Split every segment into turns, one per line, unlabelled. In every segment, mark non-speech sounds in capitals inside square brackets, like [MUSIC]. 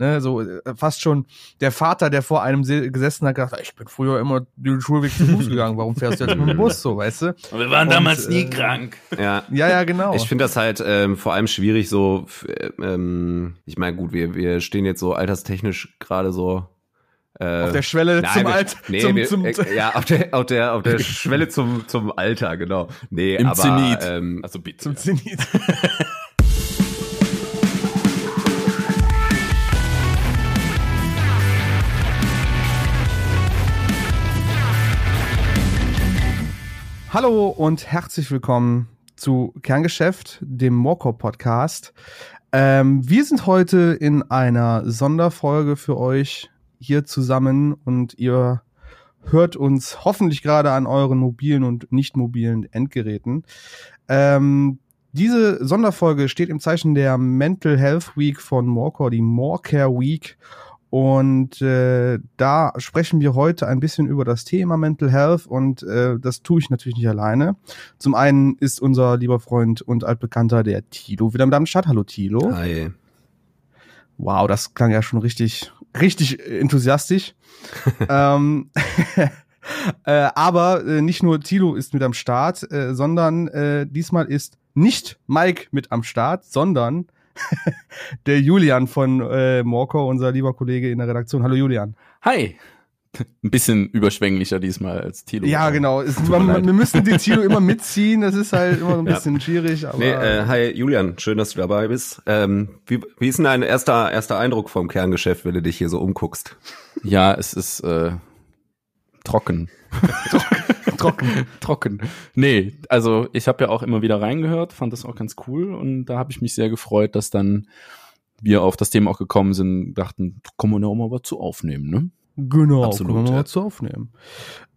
Ne, so äh, fast schon der Vater, der vor einem gesessen hat, gesagt, ich bin früher immer den Schulweg zu Fuß gegangen, warum fährst du jetzt mit dem Bus so, weißt du?
Und wir waren Und, damals nie äh, krank.
Ja,
ja, ja genau.
Ich finde das halt ähm, vor allem schwierig so, ähm, ich meine, gut, wir, wir stehen jetzt so alterstechnisch gerade so
äh, auf der Schwelle nein, zum Alter.
Nee,
zum,
wir,
zum,
äh, ja, auf der, auf der, auf der [LAUGHS] Schwelle zum, zum Alter, genau. Nee,
Im
aber,
Zenit.
Ähm, also
bitte. Zum Zenit. [LAUGHS] Hallo und herzlich willkommen zu Kerngeschäft, dem Morco Podcast. Ähm, wir sind heute in einer Sonderfolge für euch hier zusammen und ihr hört uns hoffentlich gerade an euren mobilen und nicht mobilen Endgeräten. Ähm, diese Sonderfolge steht im Zeichen der Mental Health Week von Morecore, die Morecare Week. Und äh, da sprechen wir heute ein bisschen über das Thema Mental Health und äh, das tue ich natürlich nicht alleine. Zum einen ist unser lieber Freund und altbekannter der Tilo wieder mit am Start. Hallo Tilo.
Hi.
Wow, das klang ja schon richtig richtig enthusiastisch. [LAUGHS] ähm, [LAUGHS] äh, aber äh, nicht nur Tilo ist mit am Start, äh, sondern äh, diesmal ist nicht Mike mit am Start, sondern [LAUGHS] der Julian von äh, Morco, unser lieber Kollege in der Redaktion. Hallo Julian.
Hi. [LAUGHS] Ein bisschen überschwänglicher diesmal als Tilo.
Ja, genau. Es, man, wir müssen den Tilo immer [LAUGHS] mitziehen. Das ist halt immer ein bisschen ja. schwierig. Aber
nee, äh, hi Julian, schön, dass du dabei bist. Ähm, wie, wie ist denn dein erster, erster Eindruck vom Kerngeschäft, wenn du dich hier so umguckst?
Ja, es ist äh, trocken. trocken. [LAUGHS] trocken. Nee, also ich habe ja auch immer wieder reingehört, fand das auch ganz cool und da habe ich mich sehr gefreut, dass dann wir auf das Thema auch gekommen sind, dachten, kommen wir noch mal was zu aufnehmen, ne?
Genau, Absolut, können wir mal ja. zu aufnehmen.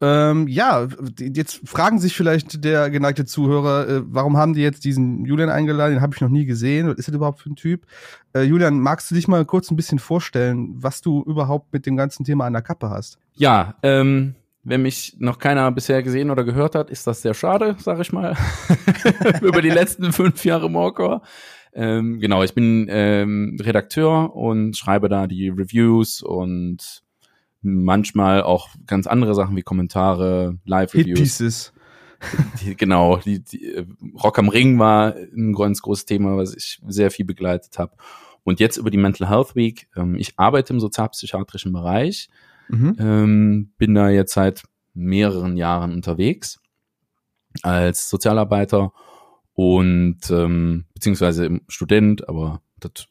Ähm, ja, jetzt fragen sich vielleicht der geneigte Zuhörer, äh, warum haben die jetzt diesen Julian eingeladen? Den habe ich noch nie gesehen. Was ist das überhaupt für ein Typ? Äh, Julian, magst du dich mal kurz ein bisschen vorstellen, was du überhaupt mit dem ganzen Thema an der Kappe hast?
Ja, ähm, wenn mich noch keiner bisher gesehen oder gehört hat, ist das sehr schade, sag ich mal, [LAUGHS] über die letzten fünf Jahre Morcor. Ähm, genau, ich bin ähm, Redakteur und schreibe da die Reviews und manchmal auch ganz andere Sachen wie Kommentare, Live-Reviews.
Pieces.
Die, genau, die, die, Rock am Ring war ein ganz großes Thema, was ich sehr viel begleitet habe. Und jetzt über die Mental Health Week. Ähm, ich arbeite im sozialpsychiatrischen Bereich, mhm. ähm, bin da jetzt seit mehreren Jahren unterwegs als Sozialarbeiter und ähm, beziehungsweise Student, aber das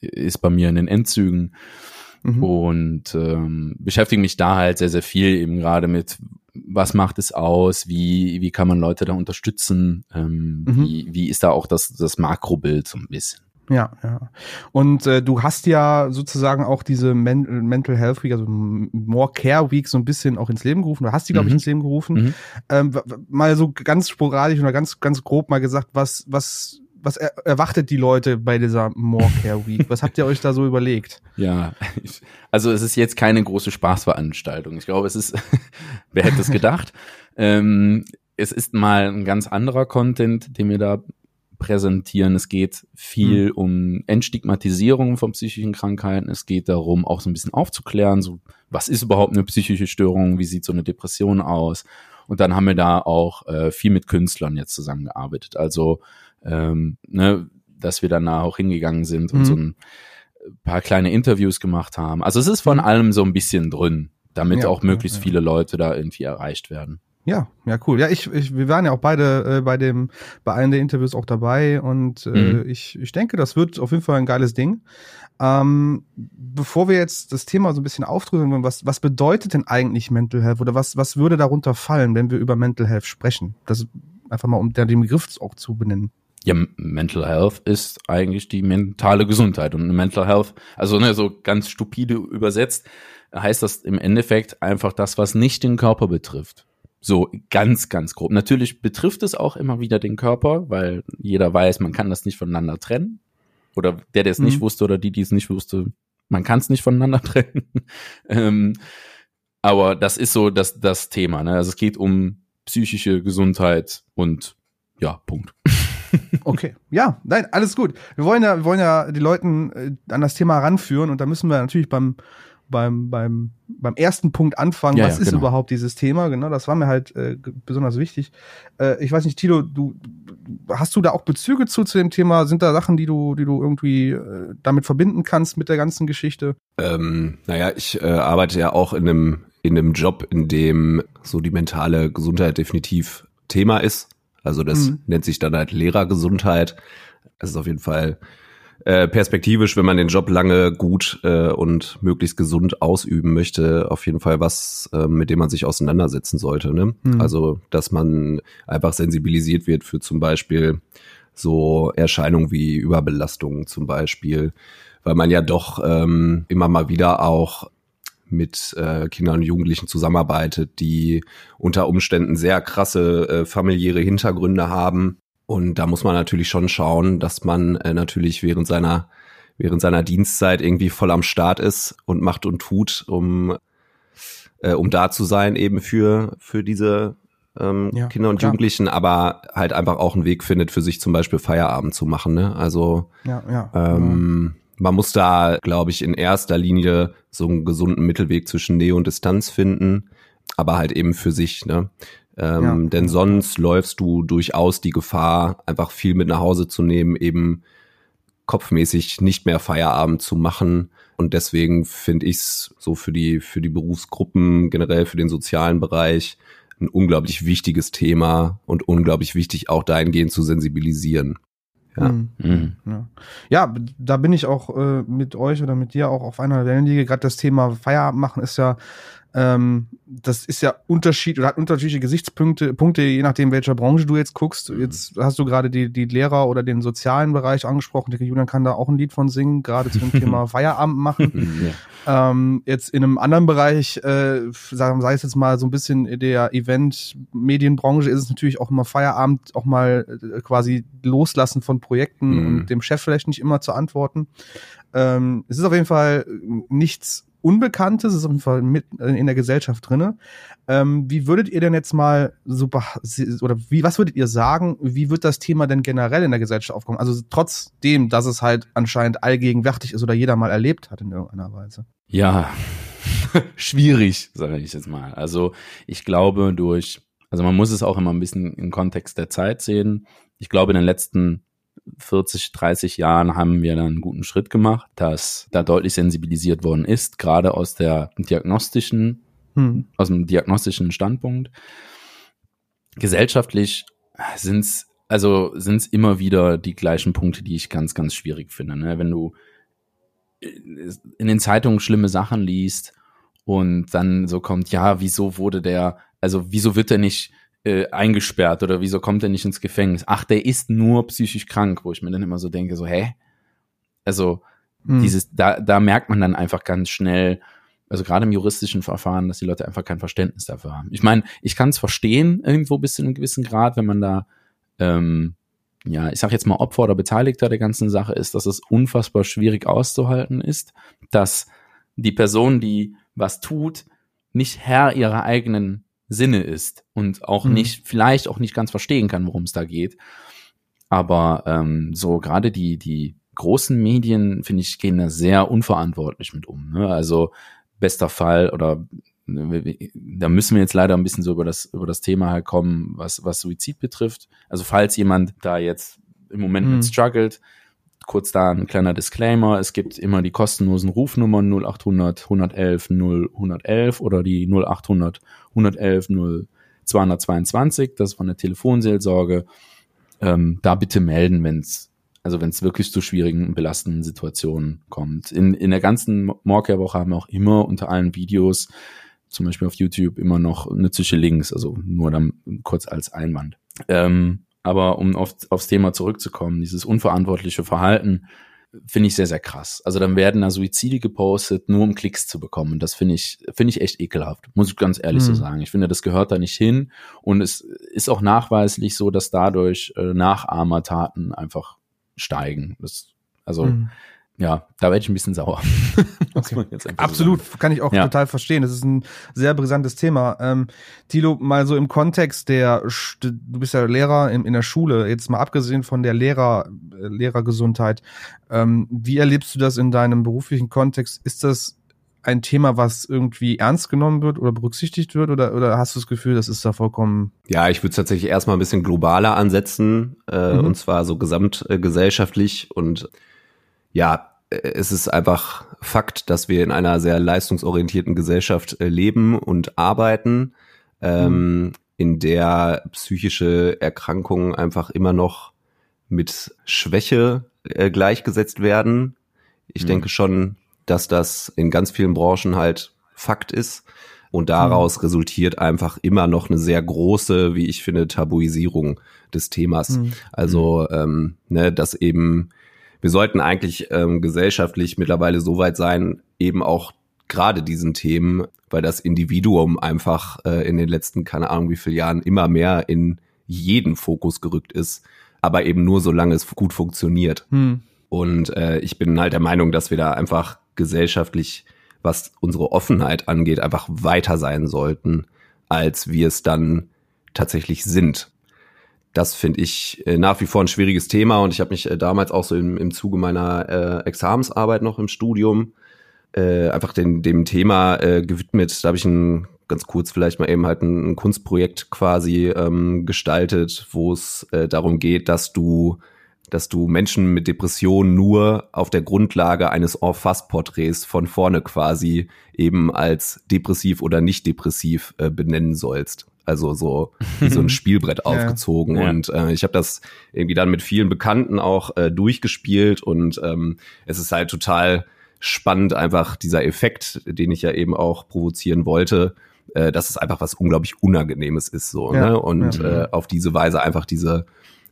ist bei mir in den Endzügen mhm. und ähm, beschäftige mich da halt sehr, sehr viel eben gerade mit, was macht es aus, wie, wie kann man Leute da unterstützen, ähm, mhm. wie, wie ist da auch das, das Makrobild so ein bisschen.
Ja, ja. Und äh, du hast ja sozusagen auch diese Men Mental Health Week, also More Care Week so ein bisschen auch ins Leben gerufen. Du hast die, glaube ich, mhm. ins Leben gerufen. Mhm. Ähm, mal so ganz sporadisch oder ganz, ganz grob mal gesagt, was, was was er, erwartet die Leute bei dieser More Care Week? Was habt ihr euch da so überlegt?
Ja, also es ist jetzt keine große Spaßveranstaltung. Ich glaube, es ist, [LAUGHS] wer hätte es gedacht? ähm, es ist mal ein ganz anderer Content, den wir da präsentieren. Es geht viel mhm. um Entstigmatisierung von psychischen Krankheiten. Es geht darum, auch so ein bisschen aufzuklären, so was ist überhaupt eine psychische Störung, wie sieht so eine Depression aus. Und dann haben wir da auch äh, viel mit Künstlern jetzt zusammengearbeitet. Also ähm, ne, dass wir danach auch hingegangen sind und mhm. so ein paar kleine Interviews gemacht haben. Also es ist von mhm. allem so ein bisschen drin, damit ja, auch möglichst ja, ja. viele Leute da irgendwie erreicht werden.
Ja, ja, cool. Ja, ich, ich wir waren ja auch beide äh, bei dem, bei einem der Interviews auch dabei und äh, mhm. ich, ich denke, das wird auf jeden Fall ein geiles Ding. Ähm, bevor wir jetzt das Thema so ein bisschen aufdrücken, was, was bedeutet denn eigentlich Mental Health oder was, was würde darunter fallen, wenn wir über Mental Health sprechen? Das einfach mal, um den Begriff auch zu benennen.
Ja, Mental Health ist eigentlich die mentale Gesundheit und Mental Health, also ne, so ganz stupide übersetzt, heißt das im Endeffekt einfach das, was nicht den Körper betrifft. So ganz, ganz grob. Natürlich betrifft es auch immer wieder den Körper, weil jeder weiß, man kann das nicht voneinander trennen. Oder der, der es mhm. nicht wusste oder die, die es nicht wusste, man kann es nicht voneinander [LAUGHS] trennen. ähm, aber das ist so das, das Thema. Ne? Also es geht um psychische Gesundheit und ja, Punkt. [LAUGHS]
Okay, ja, nein, alles gut. Wir wollen ja, wir wollen ja die Leuten äh, an das Thema ranführen und da müssen wir natürlich beim beim beim beim ersten Punkt anfangen.
Ja,
was
ja,
ist
genau.
überhaupt dieses Thema? Genau, das war mir halt äh, besonders wichtig. Äh, ich weiß nicht, Tilo, du hast du da auch Bezüge zu zu dem Thema? Sind da Sachen, die du die du irgendwie äh, damit verbinden kannst mit der ganzen Geschichte?
Ähm, naja, ich äh, arbeite ja auch in einem, in einem Job, in dem so die mentale Gesundheit definitiv Thema ist. Also das
Mhm.
nennt sich dann halt Lehrergesundheit. Es ist auf jeden Fall äh, perspektivisch, wenn man den Job lange gut äh, und möglichst gesund ausüben möchte, auf jeden Fall was, äh, mit dem man sich auseinandersetzen sollte. Ne?
Mhm.
Also, dass man einfach sensibilisiert wird für zum Beispiel so Erscheinungen wie Überbelastung zum Beispiel, weil man ja doch ähm, immer mal wieder auch mit äh, Kindern und Jugendlichen zusammenarbeitet, die unter Umständen sehr krasse äh, familiäre Hintergründe haben. Und da muss man natürlich schon schauen, dass man äh, natürlich während seiner während seiner Dienstzeit irgendwie voll am Start ist und macht und tut, um äh, um da zu sein eben für für diese ähm,
Ja,
Kinder und
klar.
Jugendlichen, aber halt einfach auch einen Weg findet, für sich zum Beispiel Feierabend zu machen. Ne? Also
Ja, ja.
ähm, man muss da, glaube ich, in erster Linie so einen gesunden Mittelweg zwischen Nähe und Distanz finden, aber halt eben für sich, ne? Ähm,
Ja.
Denn sonst läufst du durchaus die Gefahr, einfach viel mit nach Hause zu nehmen, eben kopfmäßig nicht mehr Feierabend zu machen. Und deswegen finde ich es so für die, für die Berufsgruppen, generell für den sozialen Bereich, ein unglaublich wichtiges Thema und unglaublich wichtig auch dahingehend zu sensibilisieren. Ja.
Mhm.
Mhm.
Ja. ja, da bin ich auch äh, mit euch oder mit dir auch auf einer Wellenlinie. Gerade das Thema Feierabend machen ist ja, ähm, das ist ja Unterschied oder hat unterschiedliche Gesichtspunkte, Punkte, je nachdem, welcher Branche du jetzt guckst.
Mhm.
Jetzt hast du gerade die, die Lehrer oder den sozialen Bereich angesprochen. Ich denke, Julian kann da auch ein Lied von singen, gerade zu dem [LAUGHS] Thema Feierabend machen.
Ja.
Ähm, jetzt in einem anderen Bereich, äh, sagen sei es jetzt mal so ein bisschen in der Event-Medienbranche, ist es natürlich auch immer Feierabend, auch mal äh, quasi loslassen von Projekten
Mhm.
und dem Chef vielleicht nicht immer zu antworten. Ähm, es ist auf jeden Fall nichts Unbekanntes, es ist auf jeden Fall mit in der Gesellschaft drinne. Ähm, wie würdet ihr denn jetzt mal beh- oder wie was würdet ihr sagen, wie wird das Thema denn generell in der Gesellschaft aufkommen? Also trotzdem, dass es halt anscheinend allgegenwärtig ist oder jeder mal erlebt hat in irgendeiner Weise.
Ja, [LAUGHS] schwierig, sage ich jetzt mal. Also ich glaube durch, also man muss es auch immer ein bisschen im Kontext der Zeit sehen. Ich glaube, in den letzten 40, 30 Jahren haben wir da einen guten Schritt gemacht, dass da deutlich sensibilisiert worden ist, gerade aus der diagnostischen,
Hm.
aus dem diagnostischen Standpunkt. Gesellschaftlich sind's also sind's immer wieder die gleichen Punkte, die ich ganz, ganz schwierig finde. Ne? Wenn du in den Zeitungen schlimme Sachen liest und dann so kommt, ja, wieso wurde der, also wieso wird er nicht äh, eingesperrt oder wieso kommt er nicht ins Gefängnis? Ach, der ist nur psychisch krank, wo ich mir dann immer so denke, so, hä? Also
Hm.
dieses, da, da merkt man dann einfach ganz schnell, also gerade im juristischen Verfahren, dass die Leute einfach kein Verständnis dafür haben. Ich meine, ich kann es verstehen, irgendwo bis zu einem gewissen Grad, wenn man da, ähm, ja, ich sag jetzt mal Opfer oder Beteiligter der ganzen Sache ist, dass es unfassbar schwierig auszuhalten ist, dass die Person, die was tut, nicht Herr ihrer eigenen Sinne ist und auch
Mhm.
nicht, vielleicht auch nicht ganz verstehen kann, worum es da geht. Aber ähm, so gerade die, die großen Medien, finde ich, gehen da sehr unverantwortlich mit um. Ne? Also bester Fall oder ne, da müssen wir jetzt leider ein bisschen so über das, über das Thema halt kommen, was, was Suizid betrifft. Also falls jemand da jetzt im Moment
Mhm.
mit struggelt, kurz da ein kleiner Disclaimer, es gibt immer die kostenlosen Rufnummern 0800 111 0111 oder die 0800 111 0222, das ist von der Telefonseelsorge. Ähm, da bitte melden, wenn es also wenn es wirklich zu schwierigen, belastenden Situationen kommt. In, in der ganzen Morcare-Woche haben wir auch immer unter allen Videos, zum Beispiel auf YouTube, immer noch nützliche Links, also nur dann kurz als Einwand. Ähm, aber um auf, aufs Thema zurückzukommen, dieses unverantwortliche Verhalten finde ich sehr, sehr krass. Also dann werden da Suizide gepostet, nur um Klicks zu bekommen. Und das finde ich, finde ich echt ekelhaft, muss ich ganz ehrlich so
Mhm.
sagen. Ich finde, das gehört da nicht hin. Und es ist auch nachweislich so, dass dadurch äh, Nachahmertaten einfach steigen. Das, also
Hm.
Ja, da werde ich ein bisschen sauer. [LAUGHS]
okay. Absolut, so kann ich auch ja. total verstehen. Das ist ein sehr brisantes Thema. Ähm, Thilo, mal so im Kontext der, du bist ja Lehrer in, in der Schule, jetzt mal abgesehen von der Lehrer, äh, Lehrergesundheit. Ähm, wie erlebst du das in deinem beruflichen Kontext? Ist das ein Thema, was irgendwie ernst genommen wird oder berücksichtigt wird oder, oder hast du das Gefühl, das ist da vollkommen?
Ja, ich würde es tatsächlich erstmal ein bisschen globaler ansetzen, äh, mhm. und zwar so gesamtgesellschaftlich äh, und ja, äh, es ist einfach Fakt, dass wir in einer sehr leistungsorientierten Gesellschaft äh, leben und arbeiten, ähm, mhm. in der psychische Erkrankungen einfach immer noch mit Schwäche äh, gleichgesetzt werden. Ich mhm. denke schon, dass das in ganz vielen Branchen halt Fakt ist. Und daraus mhm. resultiert einfach immer noch eine sehr große, wie ich finde, Tabuisierung des Themas. Mhm. Also, ähm, ne, dass eben, wir sollten eigentlich ähm, gesellschaftlich mittlerweile so weit sein, eben auch gerade diesen Themen, weil das Individuum einfach äh, in den letzten, keine Ahnung wie viele Jahren, immer mehr in jeden Fokus gerückt ist, aber eben nur solange es gut funktioniert. Mhm. Und äh, ich bin halt der Meinung, dass wir da einfach gesellschaftlich, was unsere Offenheit angeht, einfach weiter sein sollten, als wir es dann tatsächlich sind. Das finde ich äh, nach wie vor ein schwieriges Thema und ich habe mich äh, damals auch so im, im Zuge meiner äh, Examensarbeit noch im Studium äh, einfach den, dem Thema äh, gewidmet. Da habe ich ein ganz kurz vielleicht mal eben halt ein, ein Kunstprojekt quasi ähm, gestaltet, wo es äh, darum geht, dass du dass du Menschen mit Depressionen nur auf der Grundlage eines En-Face-Porträts von vorne quasi eben als depressiv oder nicht depressiv äh, benennen sollst. Also so [LAUGHS] wie so ein Spielbrett aufgezogen. Ja. Und äh, ich habe das irgendwie dann mit vielen Bekannten auch äh, durchgespielt und ähm, es ist halt total spannend, einfach dieser Effekt, den ich ja eben auch provozieren wollte, äh, dass es einfach was unglaublich Unangenehmes ist. so ja. ne? Und ja. äh, auf diese Weise einfach diese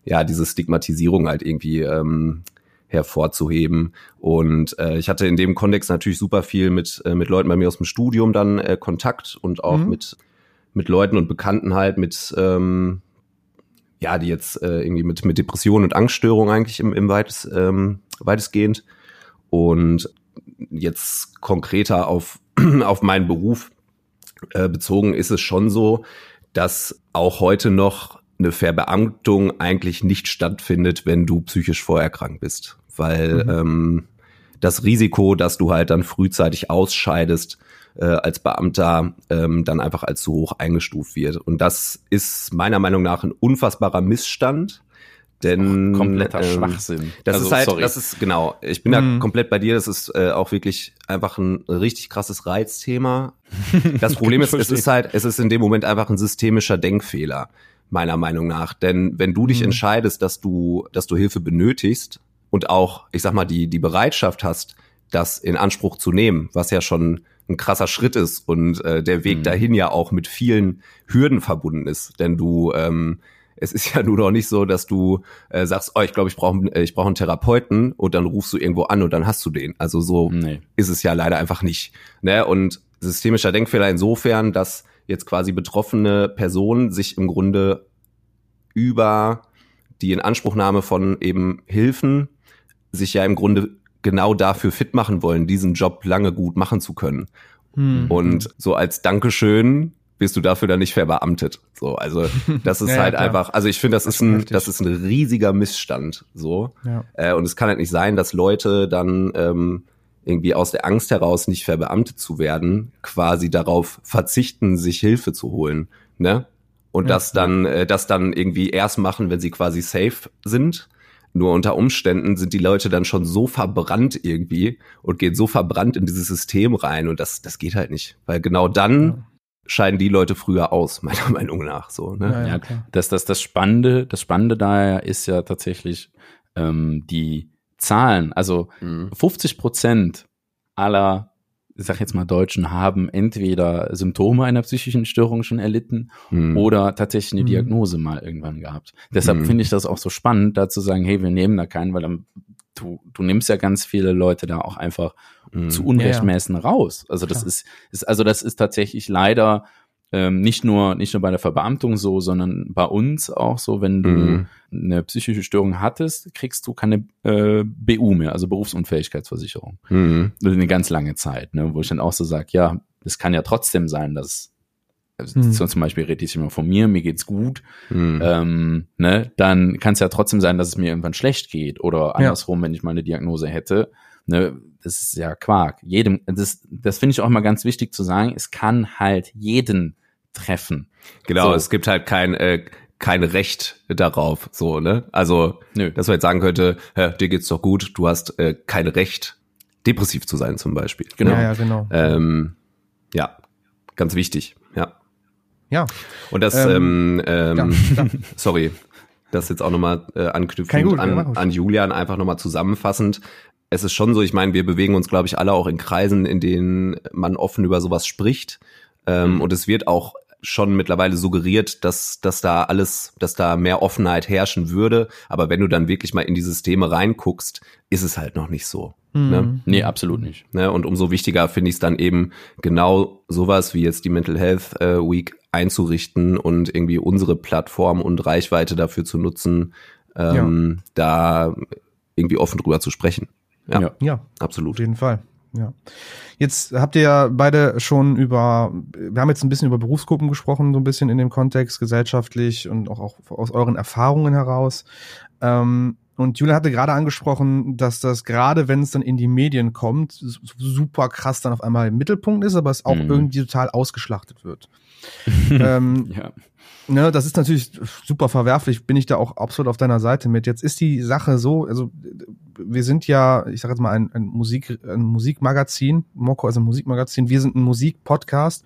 ja, diese Stigmatisierung halt irgendwie ähm, hervorzuheben. Und äh, ich hatte in dem Kontext natürlich super viel mit, äh, mit Leuten bei mir aus dem Studium dann äh, Kontakt und auch mhm. mit, mit Leuten und Bekannten halt mit, ähm, ja, die jetzt äh, irgendwie mit, mit Depressionen und Angststörungen eigentlich im, im weitest, ähm, weitestgehend. Und jetzt konkreter auf, [CLEARS THROAT] auf meinen Beruf äh, bezogen ist es schon so, dass auch heute noch eine Verbeamtung eigentlich nicht stattfindet, wenn du psychisch vorerkrankt bist. Weil mhm. ähm, das Risiko, dass du halt dann frühzeitig ausscheidest äh, als Beamter, ähm, dann einfach als zu hoch eingestuft wird. Und das ist meiner Meinung nach ein unfassbarer Missstand. Denn
oh, kompletter ähm, Schwachsinn.
Das also, ist halt, sorry. das ist genau. Ich bin mhm. da komplett bei dir. Das ist äh, auch wirklich einfach ein richtig krasses Reizthema. Das Problem [LAUGHS] ist, es ist halt, es ist in dem Moment einfach ein systemischer Denkfehler meiner Meinung nach. Denn wenn du dich mhm. entscheidest, dass du, dass du Hilfe benötigst und auch, ich sag mal, die, die Bereitschaft hast, das in Anspruch zu nehmen, was ja schon ein krasser Schritt ist und äh, der Weg mhm. dahin ja auch mit vielen Hürden verbunden ist. Denn du, ähm, es ist ja [LAUGHS] nur noch nicht so, dass du äh, sagst, oh, ich glaube, ich brauche ich brauch einen Therapeuten und dann rufst du irgendwo an und dann hast du den. Also so nee. ist es ja leider einfach nicht. Ne? Und systemischer Denkfehler insofern, dass jetzt quasi betroffene Personen sich im Grunde über die Inanspruchnahme von eben Hilfen sich ja im Grunde genau dafür fit machen wollen, diesen Job lange gut machen zu können. Hm. Und so als Dankeschön bist du dafür dann nicht verbeamtet. So, also [LAUGHS] das ist ja, halt ja, einfach, also ich finde, das, das, ist ein, das ist ein riesiger Missstand. So. Ja. Äh, und es kann halt nicht sein, dass Leute dann ähm, irgendwie aus der Angst heraus nicht verbeamtet zu werden, quasi darauf verzichten, sich Hilfe zu holen. Ne? Und das dann, äh, das dann irgendwie erst machen, wenn sie quasi safe sind. Nur unter Umständen sind die Leute dann schon so verbrannt irgendwie und gehen so verbrannt in dieses System rein und das, das geht halt nicht. Weil genau dann scheiden die Leute früher aus, [LAUGHS] meiner Meinung nach. So, ne?
Ja, ja das, das, das Spannende, das Spannende daher ist ja tatsächlich ähm, die Zahlen, also mhm. 50 Prozent aller, ich sag jetzt mal Deutschen, haben entweder Symptome einer psychischen Störung schon erlitten mhm. oder tatsächlich eine mhm. Diagnose mal irgendwann gehabt. Deshalb mhm. finde ich das auch so spannend, da zu sagen, hey, wir nehmen da keinen, weil dann, du, du nimmst ja ganz viele Leute da auch einfach mhm. zu unrechtmäßen ja, ja. raus. Also das ja. ist, ist, also das ist tatsächlich leider ähm, nicht nur nicht nur bei der Verbeamtung so, sondern bei uns auch so, wenn du
Mhm.
eine psychische Störung hattest, kriegst du keine äh, BU mehr, also Berufsunfähigkeitsversicherung.
Mhm.
Eine ganz lange Zeit, ne, wo ich dann auch so sage, ja, es kann ja trotzdem sein, dass also
Hm.
so zum Beispiel rede ich immer von mir, mir geht's gut,
Mhm.
ähm, ne, dann kann es ja trotzdem sein, dass es mir irgendwann schlecht geht oder andersrum, wenn ich mal eine Diagnose hätte. Ne, das ist ja Quark. Jedem, das, das finde ich auch immer ganz wichtig zu sagen. Es kann halt jeden treffen.
Genau,
So.
es gibt halt kein, äh, kein Recht darauf, so, ne? Also,
Nö.
dass man jetzt sagen könnte, hä, dir geht's doch gut, du hast äh, kein Recht, depressiv zu sein zum Beispiel.
Genau.
Ja, ja, genau.
Ähm, ja, ganz wichtig, ja.
ja.
Und das,
Ähm,
ähm, ähm,
ja, [LAUGHS]
sorry, das jetzt auch nochmal äh,
Kein
anknüpfend
Gut,
an, an Julian, einfach nochmal zusammenfassend. Es ist schon so, ich meine, wir bewegen uns, glaube ich, alle auch in Kreisen, in denen man offen über sowas spricht. Ähm, Und es wird auch schon mittlerweile suggeriert, dass, dass da alles, dass da mehr Offenheit herrschen würde. Aber wenn du dann wirklich mal in die Systeme reinguckst, ist es halt noch nicht so. Ne?
Mhm.
Nee, absolut nicht.
Ne? Und umso wichtiger finde ich es dann eben genau sowas wie jetzt die Mental Health äh, Week einzurichten und irgendwie unsere Plattform und Reichweite dafür zu nutzen, ähm, da irgendwie offen drüber zu sprechen. Ja,
Ja.
Ja, auf
absolut.
jeden Fall. Ja. Jetzt habt ihr ja beide schon über, wir haben jetzt ein bisschen über Berufsgruppen gesprochen, so ein bisschen in dem Kontext, gesellschaftlich und auch, auch aus euren Erfahrungen heraus. Ähm, und Julia hatte gerade angesprochen, dass das gerade, wenn es dann in die Medien kommt, su- super krass dann auf einmal im Mittelpunkt ist, aber es auch
Mhm.
irgendwie total ausgeschlachtet wird. [LAUGHS] ähm,
Ja.
Ne, das ist natürlich super verwerflich, bin ich da auch absolut auf deiner Seite mit. Jetzt ist die Sache so, also wir sind ja, ich sage jetzt mal, ein, ein, Musik, ein Musikmagazin, Moko ist ein Musikmagazin, wir sind ein Musikpodcast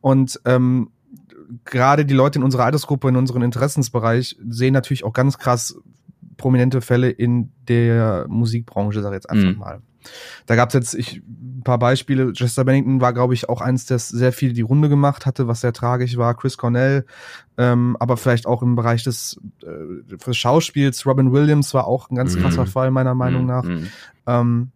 und ähm, gerade die Leute in unserer Altersgruppe, in unserem Interessensbereich sehen natürlich auch ganz krass prominente Fälle in der Musikbranche, sag ich jetzt einfach
Mhm.
mal. Da gab es jetzt ich, ein paar Beispiele. Chester Bennington war, glaube ich, auch eins, das sehr viel die Runde gemacht hatte, was sehr tragisch war. Chris Cornell, ähm, aber vielleicht auch im Bereich des, äh, des Schauspiels. Robin Williams war auch ein ganz
Mhm.
krasser Fall, meiner Meinung nach.
Mhm.
Ähm,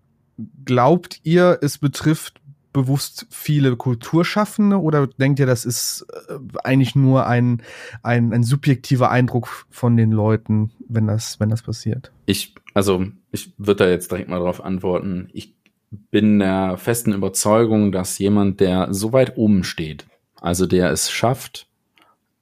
glaubt ihr, es betrifft bewusst viele Kulturschaffende oder denkt ihr, das ist äh, eigentlich nur ein, ein, ein subjektiver Eindruck von den Leuten, wenn das, wenn das passiert?
Ich, also, ich würde da jetzt direkt mal drauf antworten. Ich bin der festen Überzeugung, dass jemand, der so weit oben steht, also der es schafft,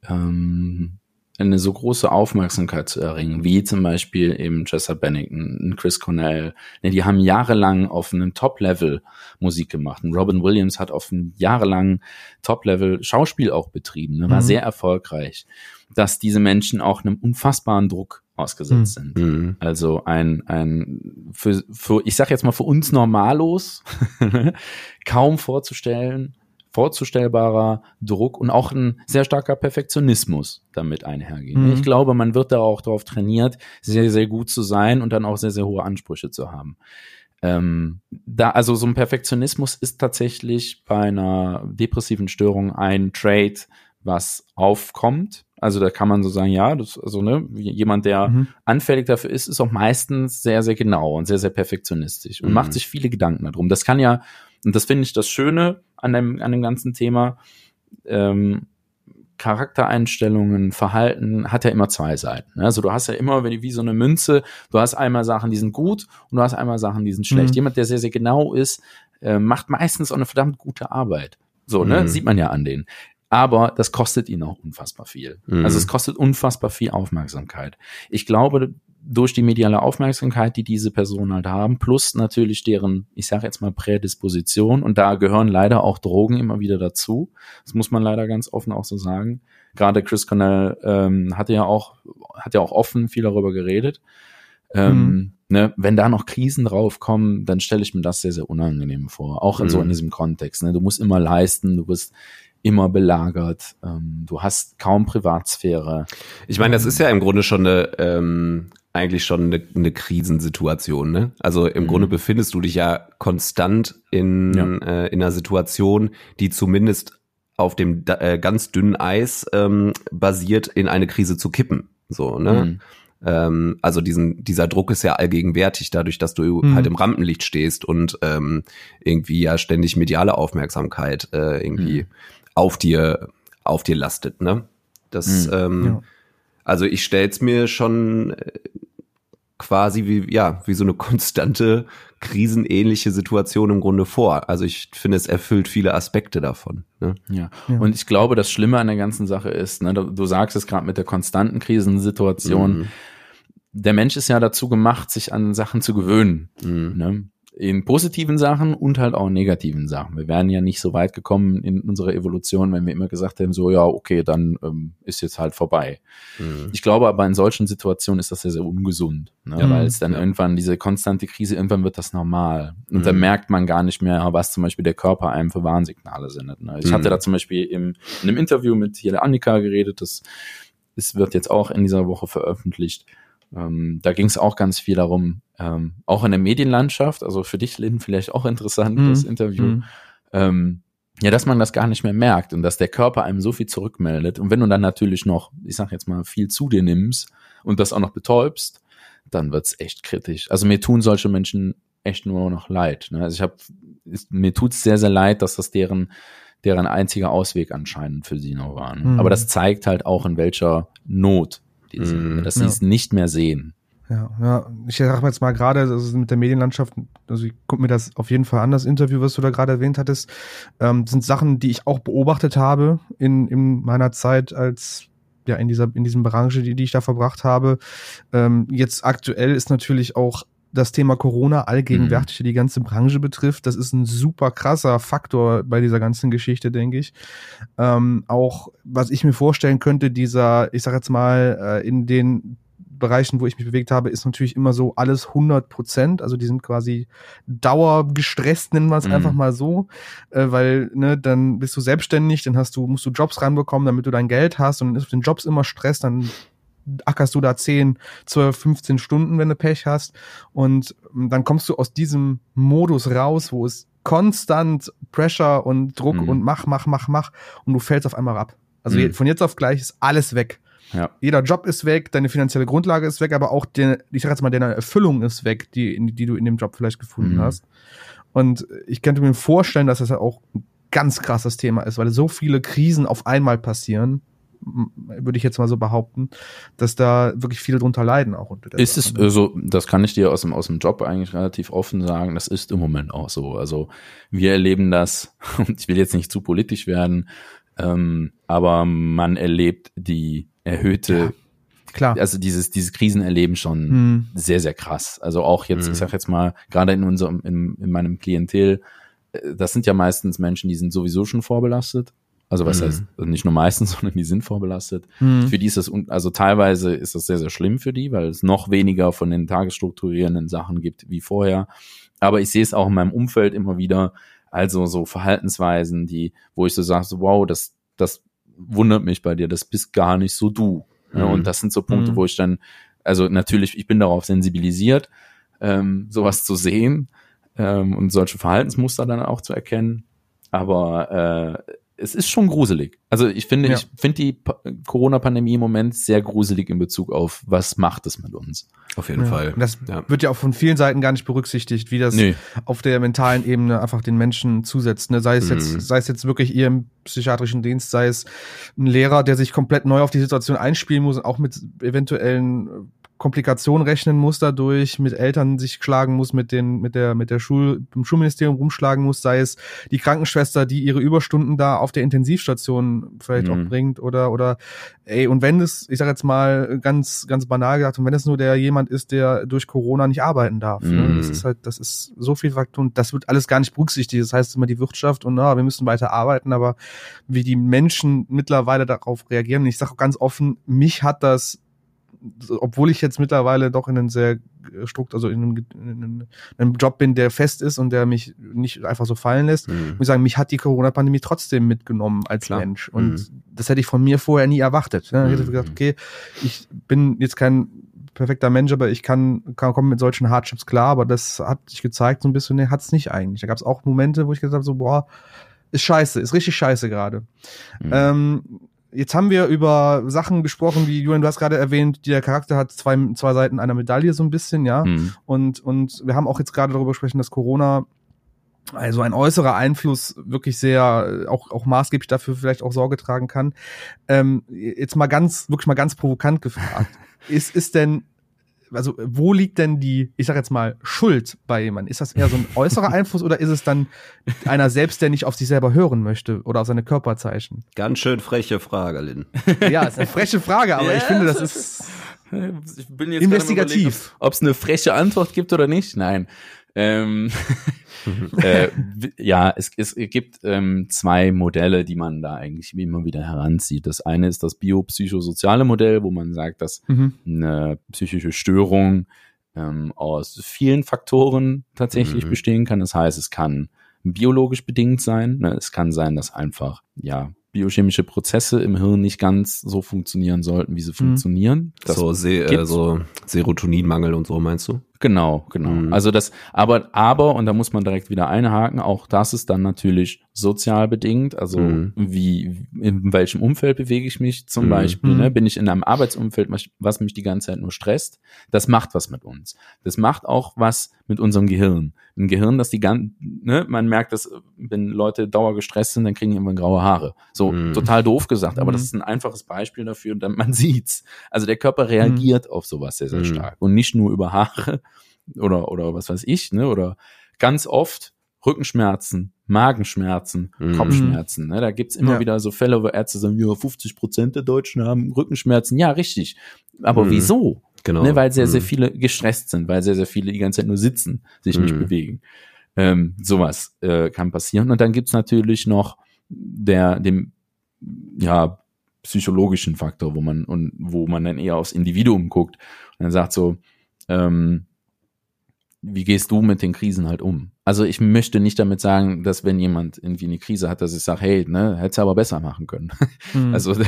ähm, eine so große Aufmerksamkeit zu erringen, wie zum Beispiel eben Chester Bennington, Chris Cornell. Ne, die haben jahrelang auf einem Top-Level Musik gemacht. Und Robin Williams hat auf einem jahrelang Top-Level Schauspiel auch betrieben, ne, war
Mhm.
sehr erfolgreich, dass diese Menschen auch einem unfassbaren Druck ausgesetzt sind.
Mhm.
Also ein, ein für, für, ich sag jetzt mal für uns Normalos [LAUGHS] kaum vorzustellen, vorzustellbarer Druck und auch ein sehr starker Perfektionismus damit einhergehen.
Mhm.
Ich glaube, man wird da auch darauf trainiert, sehr, sehr gut zu sein und dann auch sehr, sehr hohe Ansprüche zu haben. Ähm, da, also so ein Perfektionismus ist tatsächlich bei einer depressiven Störung ein Trait, was aufkommt. Also da kann man so sagen, ja, das, also ne, jemand, der
Mhm.
anfällig dafür ist, ist auch meistens sehr, sehr genau und sehr, sehr perfektionistisch und
Mhm.
macht sich viele Gedanken darum. Das kann ja, und das finde ich das Schöne an dem, an dem ganzen Thema, ähm, Charaktereinstellungen, Verhalten hat ja immer zwei Seiten. ne? Also du hast ja immer, wenn wie so eine Münze, du hast einmal Sachen, die sind gut und du hast einmal Sachen, die sind schlecht.
Mhm.
Jemand, der sehr, sehr genau ist, äh, macht meistens auch eine verdammt gute Arbeit. So, ne?
Mhm.
Sieht man ja an denen. Aber das kostet ihn auch unfassbar viel.
Mhm.
Also es kostet unfassbar viel Aufmerksamkeit. Ich glaube, durch die mediale Aufmerksamkeit, die diese Personen halt haben, plus natürlich deren, ich sage jetzt mal, Prädisposition, und da gehören leider auch Drogen immer wieder dazu. Das muss man leider ganz offen auch so sagen. Gerade Chris Cornell ähm, hatte ja auch, hat ja auch offen viel darüber geredet. Ähm,
Mhm.
ne, wenn da noch Krisen draufkommen, dann stelle ich mir das sehr, sehr unangenehm vor. Auch in so
Mhm.
in diesem Kontext. Ne? Du musst immer leisten, du bist immer belagert, ähm, du hast kaum Privatsphäre.
Ich meine, das ist ja im Grunde schon eine, ähm, eigentlich schon eine, eine Krisensituation. Ne? Also im
Mhm.
Grunde befindest du dich ja konstant in,
Ja.
äh, in einer Situation, die zumindest auf dem äh, ganz dünnen Eis ähm, basiert, in eine Krise zu kippen. So, ne?
Mhm.
Ähm, also diesen, dieser Druck ist ja allgegenwärtig, dadurch, dass du
Mhm.
halt im Rampenlicht stehst und ähm, irgendwie ja ständig mediale Aufmerksamkeit äh, irgendwie
Mhm.
Auf dir auf dir lastet, ne? Das, mhm. ähm, ja. also ich stell's mir schon äh, quasi wie, ja, wie so eine [LAUGHS] konstante, krisenähnliche Situation im Grunde vor. Also ich finde, es erfüllt viele Aspekte davon. Ne?
Ja. ja. und ich glaube, das Schlimme an der ganzen Sache ist, ne, du, du sagst es gerade mit der konstanten Krisensituation, mhm. der Mensch ist ja dazu gemacht, sich an Sachen zu gewöhnen. Mhm. Ne? In positiven Sachen und halt auch in negativen Sachen. Wir wären ja nicht so weit gekommen in unserer Evolution, wenn wir immer gesagt hätten, so ja, okay, dann ähm, ist jetzt halt vorbei. Mhm. Ich glaube aber in solchen Situationen ist das sehr, sehr ungesund, ne? Mhm. weil es dann ja. irgendwann diese konstante Krise, irgendwann wird das normal. Und mhm. dann merkt man gar nicht mehr, was zum Beispiel der Körper einem für Warnsignale sendet. Ne? Ich hatte mhm. da zum Beispiel im, in einem Interview mit hier der Annika geredet, das, das wird jetzt auch in dieser Woche veröffentlicht. Ähm, da ging es auch ganz viel darum, ähm, auch in der Medienlandschaft, also für dich, Lynn, vielleicht auch interessant, mhm. das Interview, mhm. ähm, ja, dass man das gar nicht mehr merkt und dass der Körper einem so viel zurückmeldet. Und wenn du dann natürlich noch, ich sag jetzt mal, viel zu dir nimmst und das auch noch betäubst, dann wird's echt kritisch. Also mir tun solche Menschen echt nur noch leid. Ne? Also ich habe, mir tut's sehr, sehr leid, dass das deren deren einziger Ausweg anscheinend für sie noch war. Ne? Mhm. Aber das zeigt halt auch, in welcher Not die ne? dass sie ja. es nicht mehr sehen.
Ja, ja, ich sag jetzt mal gerade, also mit der Medienlandschaft, also ich gucke mir das auf jeden Fall an, das Interview, was du da gerade erwähnt hattest, ähm, sind Sachen, die ich auch beobachtet habe in, in meiner Zeit als ja in dieser in diesem Branche, die, die ich da verbracht habe. Ähm, jetzt aktuell ist natürlich auch das Thema Corona allgegenwärtig mhm. die ganze Branche betrifft. Das ist ein super krasser Faktor bei dieser ganzen Geschichte, denke ich. Ähm, auch was ich mir vorstellen könnte, dieser, ich sag jetzt mal, äh, in den Bereichen, wo ich mich bewegt habe, ist natürlich immer so alles 100 Prozent. Also die sind quasi dauergestresst, nennen wir es mhm. einfach mal so, äh, weil ne, dann bist du selbstständig, dann hast du musst du Jobs reinbekommen, damit du dein Geld hast und dann ist auf den Jobs immer Stress, dann ackerst du da 10, 12, 15 Stunden, wenn du Pech hast und dann kommst du aus diesem Modus raus, wo es konstant Pressure und Druck mhm. und mach, mach, mach, mach und du fällst auf einmal ab. Also mhm. von jetzt auf gleich ist alles weg. Ja. Jeder Job ist weg, deine finanzielle Grundlage ist weg, aber auch der, ich sag jetzt mal, deine Erfüllung ist weg, die, die du in dem Job vielleicht gefunden mhm. hast. Und ich könnte mir vorstellen, dass das auch ein ganz krasses Thema ist, weil so viele Krisen auf einmal passieren, würde ich jetzt mal so behaupten, dass da wirklich viele drunter leiden auch unter
der Ist Sache. es, also, das kann ich dir aus dem, aus dem Job eigentlich relativ offen sagen, das ist im Moment auch so. Also, wir erleben das, [LAUGHS] und ich will jetzt nicht zu politisch werden, ähm, aber man erlebt die erhöhte ja,
klar.
Also dieses, dieses Krisenerleben schon hm. sehr, sehr krass. Also auch jetzt, hm. ich sag jetzt mal, gerade in unserem, in, in meinem Klientel, äh, das sind ja meistens Menschen, die sind sowieso schon vorbelastet. Also was mhm. heißt, also nicht nur meistens, [LAUGHS] sondern die sind vorbelastet. Mhm. Für die ist das, also teilweise ist das sehr, sehr schlimm für die, weil es noch weniger von den tagesstrukturierenden Sachen gibt wie vorher. Aber ich sehe es auch in meinem Umfeld immer wieder, also so Verhaltensweisen, die, wo ich so sage, so, wow, das, das wundert mich bei dir, das bist gar nicht so du. Mhm. Ja, und das sind so Punkte, mhm. wo ich dann, also natürlich, ich bin darauf sensibilisiert, ähm, sowas zu sehen ähm, und solche Verhaltensmuster dann auch zu erkennen. Aber äh, es ist schon gruselig. Also ich finde, ja. ich finde die Corona-Pandemie im Moment sehr gruselig in Bezug auf, was macht es mit uns.
Auf jeden
ja.
Fall.
Und das ja. wird ja auch von vielen Seiten gar nicht berücksichtigt, wie das nee. auf der mentalen Ebene einfach den Menschen zusetzt. Ne? Sei es mhm. jetzt, sei es jetzt wirklich ihr im psychiatrischen Dienst, sei es ein Lehrer, der sich komplett neu auf die Situation einspielen muss, auch mit eventuellen Komplikationen rechnen muss dadurch, mit Eltern sich schlagen muss, mit den, mit der, mit der Schul, im Schulministerium rumschlagen muss, sei es die Krankenschwester, die ihre Überstunden da auf der Intensivstation vielleicht mhm. auch bringt oder, oder, ey, und wenn es, ich sag jetzt mal ganz, ganz banal gesagt, und wenn es nur der jemand ist, der durch Corona nicht arbeiten darf, ne? mhm. ne? das ist halt, das ist so viel Faktor und das wird alles gar nicht berücksichtigt. Das heißt immer die Wirtschaft und, na, wir müssen weiter arbeiten, aber wie die Menschen mittlerweile darauf reagieren, ich sage ganz offen, mich hat das obwohl ich jetzt mittlerweile doch in einem sehr strukt, also in einem, in einem, Job bin, der fest ist und der mich nicht einfach so fallen lässt, mhm. muss ich sagen, mich hat die Corona-Pandemie trotzdem mitgenommen als Klar. Mensch. Und mhm. das hätte ich von mir vorher nie erwartet. Ne? Ich hätte mhm. gesagt, okay, ich bin jetzt kein perfekter Mensch, aber ich kann, kann kommen mit solchen Hardships klar, aber das hat sich gezeigt so ein bisschen, nee, hat es nicht eigentlich. Da gab es auch Momente, wo ich gesagt habe, so, boah, ist scheiße, ist richtig scheiße gerade. Mhm. Ähm, Jetzt haben wir über Sachen gesprochen, wie Julian, du hast gerade erwähnt, der Charakter hat zwei, zwei Seiten einer Medaille so ein bisschen, ja. Mhm. Und, und wir haben auch jetzt gerade darüber gesprochen, dass Corona also ein äußerer Einfluss wirklich sehr auch auch maßgeblich dafür vielleicht auch Sorge tragen kann. Ähm, jetzt mal ganz wirklich mal ganz provokant gefragt: [LAUGHS] Ist ist denn also wo liegt denn die, ich sag jetzt mal, Schuld bei jemandem? Ist das eher so ein äußerer [LAUGHS] Einfluss oder ist es dann einer selbst, der nicht auf sich selber hören möchte oder auf seine Körperzeichen?
Ganz schön freche Frage, Lynn. [LAUGHS]
Ja, ist eine freche Frage, aber ja, ich finde, das ist
ich bin jetzt
investigativ.
Ob es eine freche Antwort gibt oder nicht? Nein. Ähm, [LAUGHS] äh, ja, es, es gibt ähm, zwei Modelle, die man da eigentlich immer wieder heranzieht. Das eine ist das biopsychosoziale Modell, wo man sagt, dass mhm. eine psychische Störung ähm, aus vielen Faktoren tatsächlich mhm. bestehen kann. Das heißt, es kann biologisch bedingt sein. Ne? Es kann sein, dass einfach ja biochemische Prozesse im Hirn nicht ganz so funktionieren sollten, wie sie mhm. funktionieren.
Das so, Se äh, so Serotoninmangel und so meinst du?
Genau, genau. Mhm. Also das, aber, aber, und da muss man direkt wieder einhaken, auch das ist dann natürlich sozial bedingt. Also mhm. wie, in welchem Umfeld bewege ich mich zum mhm. Beispiel? Ne? Mhm. Bin ich in einem Arbeitsumfeld, was mich die ganze Zeit nur stresst? Das macht was mit uns. Das macht auch was mit unserem Gehirn. Ein Gehirn, das die ganze, ne, man merkt, dass wenn Leute dauer gestresst sind, dann kriegen die irgendwann graue Haare. So mhm. total doof gesagt, aber das mhm. ist ein einfaches Beispiel dafür, und [LAUGHS] man sieht's. Also der Körper reagiert auf sowas sehr, sehr stark und nicht nur über Haare, oder, oder was weiß ich, ne, oder ganz oft Rückenschmerzen, Magenschmerzen, mhm. Kopfschmerzen. Ne? Da gibt's immer ja. wieder so Fälle, wo Ärzte sagen, ja, 50 Prozent der Deutschen haben Rückenschmerzen. Ja, richtig. Aber mhm. wieso? Genau. Ne? Weil sehr, sehr mhm. viele gestresst sind, weil sehr, sehr viele die ganze Zeit nur sitzen, sich nicht mhm. bewegen. Ähm, sowas äh, kann passieren. Und dann gibt's natürlich noch der, dem, ja, psychologischen Faktor, wo man, und wo man dann eher aufs Individuum guckt und dann sagt so, ähm, wie gehst du mit den Krisen halt um? Also ich möchte nicht damit sagen, dass wenn jemand irgendwie eine Krise hat, dass ich sage, hey, ne, hätte aber besser machen können. Hm. [LAUGHS] Also ja,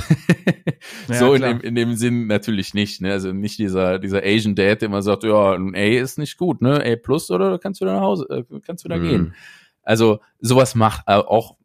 [LAUGHS] so in dem, in dem Sinn natürlich nicht. Ne? Also nicht dieser dieser Asian Dad, der immer sagt, ja, ein A ist nicht gut, ne, A plus oder kannst du da nach Hause, äh, kannst du da hm. gehen. Also sowas macht äh, auch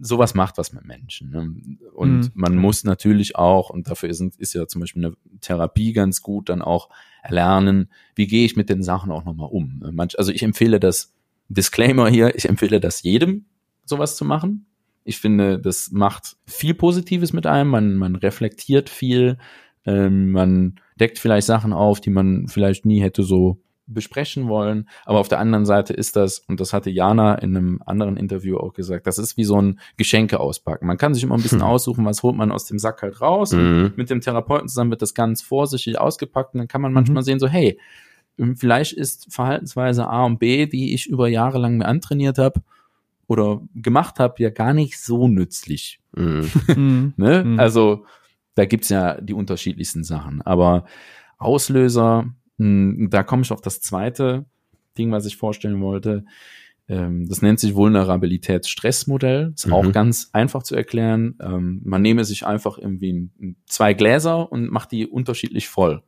sowas macht was mit Menschen. Ne? Und mhm. man muss natürlich auch, und dafür ist, ist ja zum Beispiel eine Therapie ganz gut, dann auch erlernen, wie gehe ich mit den Sachen auch nochmal um. Ne? Manch, also ich empfehle das, Disclaimer hier, ich empfehle das jedem, sowas zu machen. Ich finde, das macht viel Positives mit einem, man, man reflektiert viel, ähm, man deckt vielleicht Sachen auf, die man vielleicht nie hätte so besprechen wollen. Aber auf der anderen Seite ist das, und das hatte Jana in einem anderen Interview auch gesagt, das ist wie so ein Geschenke auspacken. Man kann sich immer ein bisschen hm. aussuchen, was holt man aus dem Sack halt raus. Mhm. mit dem Therapeuten zusammen wird das ganz vorsichtig ausgepackt und dann kann man manchmal mhm. sehen, so, hey, vielleicht ist Verhaltensweise A und B, die ich über Jahre lang mir antrainiert habe oder gemacht habe, ja gar nicht so nützlich. Mhm. [LAUGHS] mhm. ne? Mhm. Also da gibt's ja die unterschiedlichsten Sachen. Aber Auslöser, da komme ich auf das zweite Ding, was ich vorstellen wollte. Ähm, das nennt sich Vulnerabilitätsstressmodell. Ist mhm. auch ganz einfach zu erklären. Ähm, man nehme sich einfach irgendwie zwei Gläser und macht die unterschiedlich voll.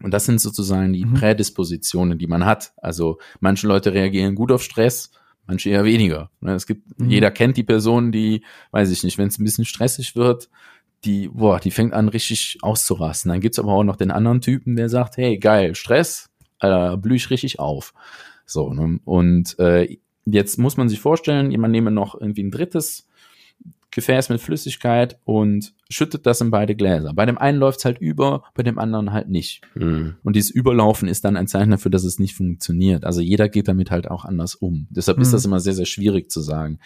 Und das sind sozusagen die mhm. Prädispositionen, die man hat. Also manche Leute reagieren gut auf Stress, manche eher weniger. Ne, es gibt, mhm. jeder kennt die Person, die, weiß ich nicht, wenn es ein bisschen stressig wird, die, boah, die fängt an richtig auszurasten. Dann gibt's aber auch noch den anderen Typen, der sagt, hey, geil, Stress, Alter, blühe ich richtig auf. So, ne? und äh, jetzt muss man sich vorstellen, jemand nehme noch irgendwie ein drittes Gefäß mit Flüssigkeit und schüttet das in beide Gläser. Bei dem einen läuft's halt über, bei dem anderen halt nicht. Mhm. Und dieses Überlaufen ist dann ein Zeichen dafür, dass es nicht funktioniert. Also jeder geht damit halt auch anders um. Deshalb mhm. ist das immer sehr, sehr schwierig zu sagen.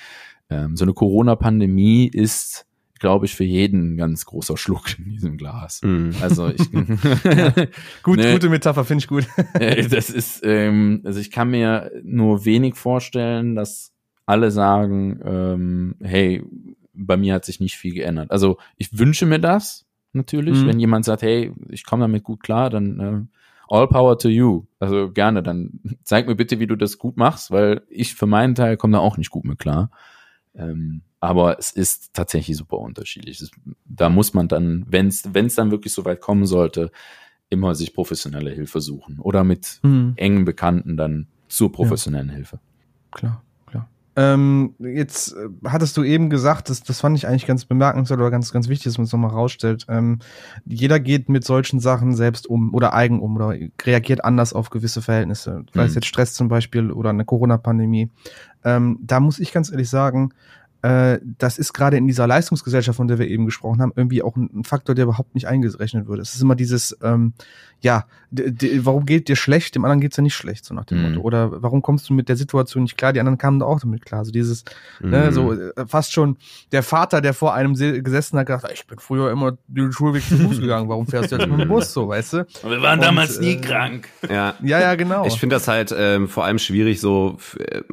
Ähm, so eine Corona-Pandemie ist glaube ich, für jeden ein ganz großer Schluck in diesem Glas. Mm. Also ich [LAUGHS] [LAUGHS]
gut, ne, gute Metapher, finde ich gut. [LAUGHS]
Äh, das ist, ähm, also ich kann mir nur wenig vorstellen, dass alle sagen, ähm, hey, bei mir hat sich nicht viel geändert. Also ich wünsche mir das natürlich, mm. wenn jemand sagt, hey, ich komme damit gut klar, dann äh, all power to you. Also gerne, dann zeig mir bitte, wie du das gut machst, weil ich für meinen Teil komme da auch nicht gut mit klar. Ähm, aber es ist tatsächlich super unterschiedlich. Es, da muss man dann, wenn es dann wirklich so weit kommen sollte, immer sich professionelle Hilfe suchen oder mit mhm. engen Bekannten dann zur professionellen ja. Hilfe.
Klar. Ähm, jetzt äh, hattest du eben gesagt, das, das fand ich eigentlich ganz bemerkenswert oder ganz, ganz wichtig, dass man es nochmal rausstellt. Ähm, jeder geht mit solchen Sachen selbst um oder eigen um oder reagiert anders auf gewisse Verhältnisse. Sei es mhm. jetzt Stress zum Beispiel oder eine Corona-Pandemie. Ähm, da muss ich ganz ehrlich sagen, äh, das ist gerade in dieser Leistungsgesellschaft, von der wir eben gesprochen haben, irgendwie auch ein, ein Faktor, der überhaupt nicht eingerechnet wird. Es ist immer dieses, ähm, ja, warum geht dir schlecht, dem anderen geht's ja nicht schlecht, so nach dem mhm. Motto. Oder warum kommst du mit der Situation nicht klar, die anderen kamen da auch damit klar. So dieses, ne, mhm. ne, so äh, fast schon der Vater, der vor einem gesessen hat, gedacht, ich bin früher immer den Schulweg zu Fuß gegangen, warum fährst du jetzt mit dem Bus so, weißt du?
Wir waren Und, damals nie äh, krank.
Ja. ja, ja, genau. Ich finde das halt ähm, vor allem schwierig, so,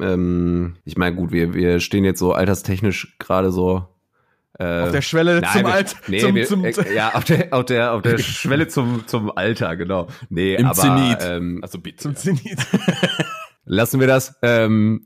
ähm, ich meine, gut, wir, wir stehen jetzt so alterstechnisch gerade so
äh, auf der Schwelle nein, zum Alter.
Nee, zum, wir, zum, äh, ja, auf der, auf der, auf der [LAUGHS] Schwelle zum, zum Alter, genau. Nee,
Im
aber,
Zenit.
Ähm, also bitte. Zum Zenit. [LAUGHS] Lassen wir das. Ähm,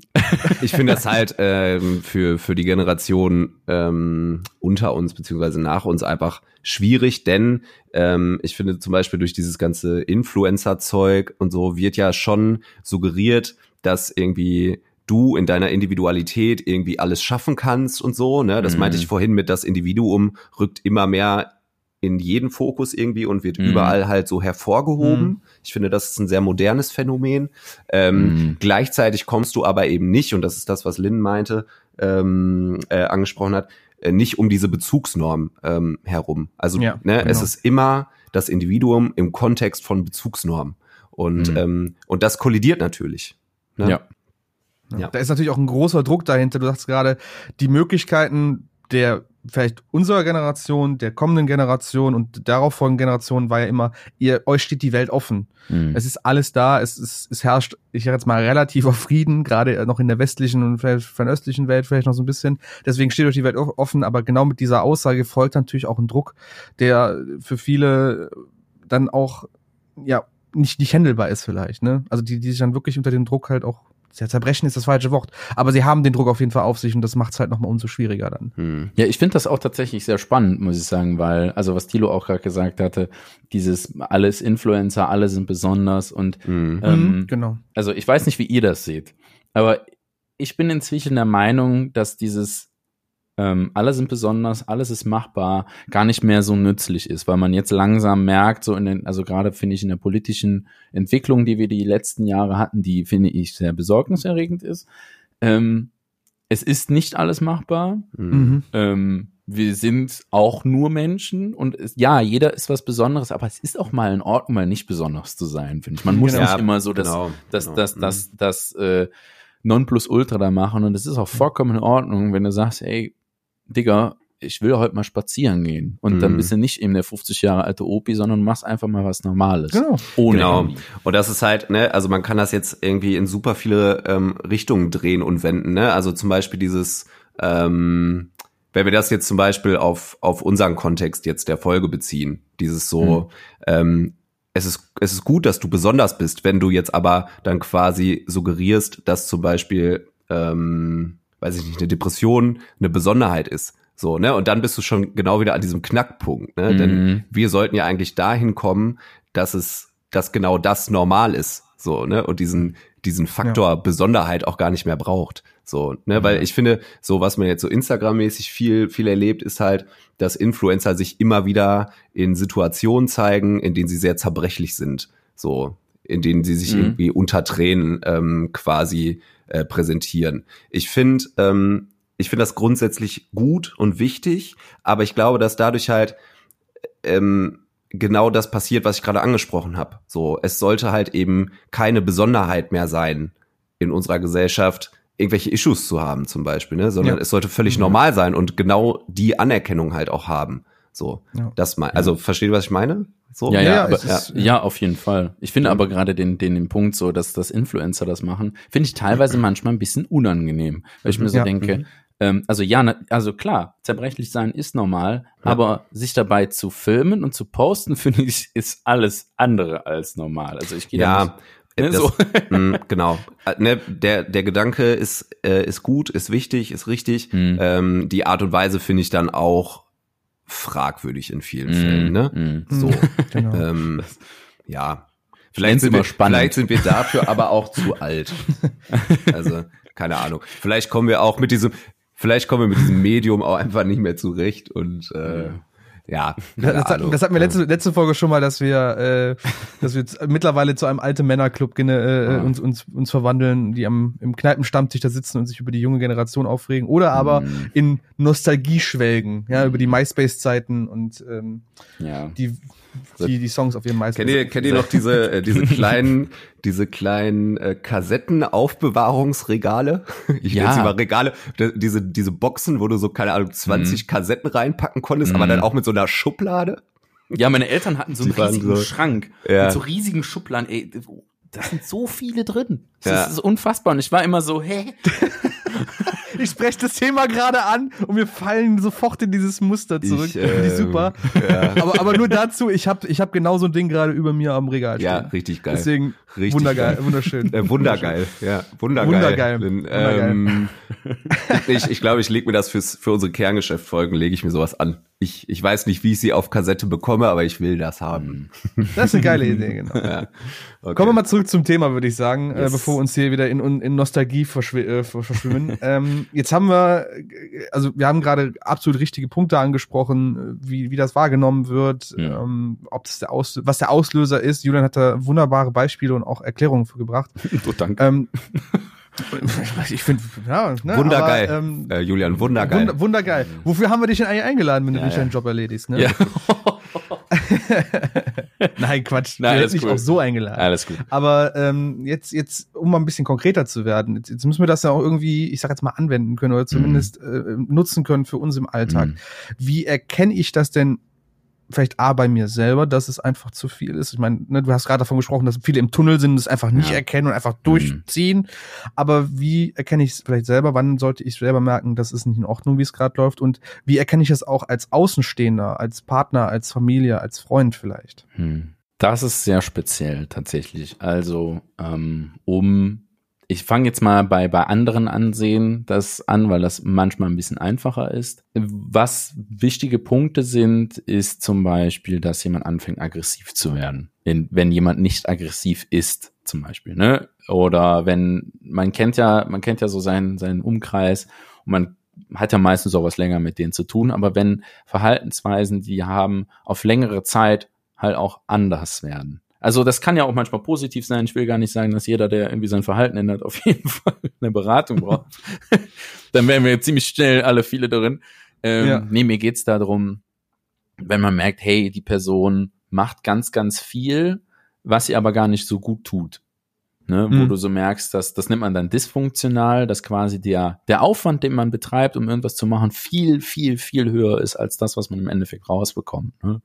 ich finde das halt ähm, für, für die Generation ähm, unter uns beziehungsweise nach uns einfach schwierig, denn ähm, ich finde zum Beispiel durch dieses ganze Influencer-Zeug und so wird ja schon suggeriert, dass irgendwie du in deiner Individualität irgendwie alles schaffen kannst und so. Ne? Das mhm. meinte ich vorhin mit, das Individuum rückt immer mehr in jeden Fokus irgendwie und wird mhm. überall halt so hervorgehoben. Mhm. Ich finde, das ist ein sehr modernes Phänomen. Ähm, mhm. Gleichzeitig kommst du aber eben nicht, und das ist das, was Lynn meinte, ähm, äh, angesprochen hat, äh, nicht um diese Bezugsnorm ähm, herum. Also ja, ne, genau. es ist immer das Individuum im Kontext von Bezugsnorm. Und, mhm. ähm, und das kollidiert natürlich. Ne?
Ja.
Ja. Da ist natürlich auch ein großer Druck dahinter. Du sagst gerade, die Möglichkeiten der vielleicht unserer Generation, der kommenden Generation und darauf folgenden Generation war ja immer, ihr, euch steht die Welt offen. Mhm. Es ist alles da, es, es, es herrscht, ich sag jetzt mal, relativer Frieden, gerade noch in der westlichen und vielleicht fernöstlichen Welt vielleicht noch so ein bisschen. Deswegen steht euch die Welt offen, aber genau mit dieser Aussage folgt natürlich auch ein Druck, der für viele dann auch, ja, nicht, nicht händelbar ist vielleicht, ne? Also die, die sich dann wirklich unter dem Druck halt auch ja, zerbrechen ist das falsche Wort, aber sie haben den Druck auf jeden Fall auf sich und das macht es halt nochmal umso schwieriger dann.
Hm. Ja, ich finde das auch tatsächlich sehr spannend, muss ich sagen, weil, also was Tilo auch gerade gesagt hatte, dieses alles Influencer, alle sind besonders und
hm. ähm, mhm, genau.
Also ich weiß nicht, wie ihr das seht, aber ich bin inzwischen der Meinung, dass dieses ähm, alle sind besonders, alles ist machbar, gar nicht mehr so nützlich ist, weil man jetzt langsam merkt, so in den, also gerade finde ich in der politischen Entwicklung, die wir die letzten Jahre hatten, die finde ich sehr besorgniserregend ist. Ähm, es ist nicht alles machbar. Mhm. Ähm, wir sind auch nur Menschen und es, ja, jeder ist was Besonderes, aber es ist auch mal in Ordnung, mal nicht besonders zu sein, finde ich. Man muss genau. nicht immer so das, genau, das, genau. das, das, das, das äh, Nonplusultra da machen und es ist auch vollkommen in Ordnung, wenn du sagst, ey, Digga, ich will heute mal spazieren gehen. Und mhm. dann bist du nicht eben der 50 Jahre alte Opi, sondern machst einfach mal was Normales.
Genau. Ohne genau. Und das ist halt, ne, also man kann das jetzt irgendwie in super viele ähm, Richtungen drehen und wenden, ne? Also zum Beispiel dieses, ähm, wenn wir das jetzt zum Beispiel auf, auf unseren Kontext jetzt der Folge beziehen, dieses so, mhm. ähm, es ist, es ist gut, dass du besonders bist, wenn du jetzt aber dann quasi suggerierst, dass zum Beispiel, ähm, weiß ich nicht, eine Depression eine Besonderheit ist. So, ne? Und dann bist du schon genau wieder an diesem Knackpunkt, ne? Mhm. Denn wir sollten ja eigentlich dahin kommen, dass es, dass genau das normal ist. So, ne? Und diesen, diesen Faktor ja. Besonderheit auch gar nicht mehr braucht. So, ne, mhm. weil ich finde, so was man jetzt so Instagram-mäßig viel, viel erlebt, ist halt, dass Influencer sich immer wieder in Situationen zeigen, in denen sie sehr zerbrechlich sind. So, in denen sie sich mhm. irgendwie unter Tränen ähm, quasi äh, präsentieren. Ich finde, ähm, ich finde das grundsätzlich gut und wichtig, aber ich glaube, dass dadurch halt ähm, genau das passiert, was ich gerade angesprochen habe. So, es sollte halt eben keine Besonderheit mehr sein in unserer Gesellschaft, irgendwelche Issues zu haben zum Beispiel, ne? sondern ja. es sollte völlig mhm. normal sein und genau die Anerkennung halt auch haben. So, ja. das mal, also versteht ihr, was ich meine? So?
Ja, ja, ja, aber, ist, ja, ja, auf jeden Fall. Ich finde aber gerade den, den, den Punkt so, dass das Influencer das machen, finde ich teilweise manchmal ein bisschen unangenehm, weil ich mir so ja. denke, mhm. ähm, also ja, also klar, zerbrechlich sein ist normal, aber sich dabei zu filmen und zu posten, [LAUGHS] finde ich, ist alles andere als normal. Also ich gehe
ja, da nicht, ne, das, so. [LAUGHS] mh, [LAUGHS] genau. Äh, ne, der, der Gedanke ist, äh, ist gut, ist wichtig, ist richtig. Mhm. Ähm, die Art und Weise finde ich dann auch fragwürdig in vielen mm, Fällen. Ne? Mm. So, [LAUGHS] genau. ähm, ja. Vielleicht sind, wir, vielleicht sind wir dafür aber auch zu alt. [LAUGHS] Also, keine Ahnung. Vielleicht kommen wir auch mit diesem, vielleicht kommen wir mit diesem Medium auch einfach nicht mehr zurecht und äh, Ja.
Das, das, das hatten wir letzte, letzte Folge schon mal, dass wir, äh, dass wir mittlerweile zu einem alten Männerclub äh, äh, uns, uns, uns verwandeln, die am, im Kneipenstammtisch da sitzen und sich über die junge Generation aufregen. Oder aber mm. in Nostalgie schwelgen, ja, über die MySpace-Zeiten und ähm, ja. die die, die Songs auf ihrem MySpace.
Kennt ihr, kennt ihr noch diese, äh, diese kleinen, diese kleinen äh, Kassettenaufbewahrungsregale? [LAUGHS] Ich ja. nenne sie mal Regale. Diese, diese Boxen, wo du so, keine Ahnung, 20 mhm. Kassetten reinpacken konntest, mhm. aber dann auch mit so einer Schublade.
Ja, meine Eltern hatten so einen riesigen so, Schrank ja. mit so riesigen Schubladen. Ey, da sind so viele drin. Das ja. ist unfassbar. Und ich war immer so, hä? [LAUGHS]
ich spreche das Thema gerade an und wir fallen sofort in dieses Muster zurück. Ich, äh, ich super. Ja. Aber, aber nur dazu, ich habe ich hab genau so ein Ding gerade über mir am Regal
stehen. Ja, richtig geil.
Deswegen richtig wundergeil, geil. wunderschön.
Äh, wundergeil, ja, wundergeil. Wundergeil. Denn, ähm, ich ich glaube, ich lege mir das fürs, für unsere Kerngeschäftfolgen, lege ich mir sowas an. Ich, ich weiß nicht, wie ich sie auf Kassette bekomme, aber ich will das haben.
Das ist eine geile Idee, genau. [LAUGHS] Ja. Okay. Kommen wir mal zurück zum Thema, würde ich sagen, äh, yes. äh, bevor wir uns hier wieder in, in Nostalgie verschw äh, verschwimmen. [LAUGHS] ähm, jetzt haben wir, also wir haben gerade absolut richtige Punkte angesprochen, wie, wie das wahrgenommen wird, ja. ähm, ob das der Aus was der Auslöser ist. Julian hat da wunderbare Beispiele und auch Erklärungen für gebracht. [LAUGHS]
So, danke. Ähm, [LAUGHS]
ich finde, ja,
ne, wundergeil. Aber, ähm, äh, Julian, wundergeil.
Wund, wundergeil. Wofür haben wir dich denn eigentlich eingeladen, wenn du ja, nicht ja. deinen Job erledigst? Ne? Ja. [LAUGHS] Nein, Quatsch. Nein, alles nicht cool. auch so eingeladen.
Alles gut.
Aber ähm, jetzt, jetzt, um mal ein bisschen konkreter zu werden, jetzt, jetzt müssen wir das ja auch irgendwie, ich sag jetzt mal, anwenden können oder zumindest mm. äh, nutzen können für uns im Alltag. Mm. Wie erkenne ich das denn vielleicht A bei mir selber, dass es einfach zu viel ist. Ich meine, ne, du hast gerade davon gesprochen, dass viele im Tunnel sind, das einfach nicht ja. erkennen und einfach durchziehen. Mhm. Aber wie erkenne ich es vielleicht selber? Wann sollte ich selber merken, dass es nicht in Ordnung, wie es gerade läuft? Und wie erkenne ich es auch als Außenstehender, als Partner, als Familie, als Freund vielleicht? Hm.
Das ist sehr speziell tatsächlich. Also ähm, um ich fange jetzt mal bei, bei anderen Ansehen das an, weil das manchmal ein bisschen einfacher ist. Was wichtige Punkte sind, ist zum Beispiel, dass jemand anfängt, aggressiv zu werden. Wenn, wenn jemand nicht aggressiv ist, zum Beispiel, ne? Oder wenn, man kennt ja, man kennt ja so seinen, seinen Umkreis und man hat ja meistens auch was länger mit denen zu tun, aber wenn Verhaltensweisen, die haben, auf längere Zeit halt auch anders werden also das kann ja auch manchmal positiv sein. Ich will gar nicht sagen, dass jeder, der irgendwie sein Verhalten ändert, [LAUGHS] auf jeden Fall eine Beratung braucht. [LAUGHS] Dann wären wir ziemlich schnell alle viele darin. Ähm, ja. Nee, mir geht's darum, wenn man merkt, hey, die Person macht ganz, ganz viel, was sie aber gar nicht so gut tut. Ne, mhm. wo du so merkst, dass das nennt man dann dysfunktional, dass quasi der, der Aufwand, den man betreibt, um irgendwas zu machen, viel, viel, viel höher ist als das, was man im Endeffekt rausbekommt. Ne?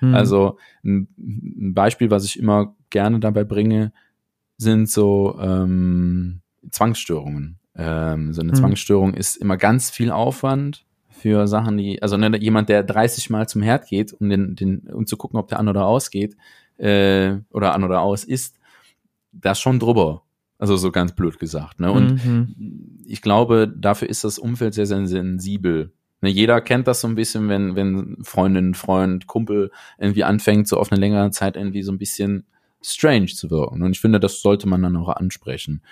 Mhm. Also ein, ein, Beispiel, was ich immer gerne dabei bringe, sind so ähm, Zwangsstörungen. Ähm, so eine mhm. Zwangsstörung ist immer ganz viel Aufwand für Sachen, die, also ne, jemand, der 30 Mal zum Herd geht, um den, den, um zu gucken, ob der an oder ausgeht, äh, oder an oder aus ist, das schon drüber. Also so ganz blöd gesagt. Ne? Und mhm. ich glaube, dafür ist das Umfeld sehr, sehr sensibel. Ne, jeder kennt das so ein bisschen, wenn, wenn Freundin, Freund, Kumpel irgendwie anfängt, so auf eine längere Zeit irgendwie so ein bisschen strange zu wirken. Und ich finde, das sollte man dann auch ansprechen.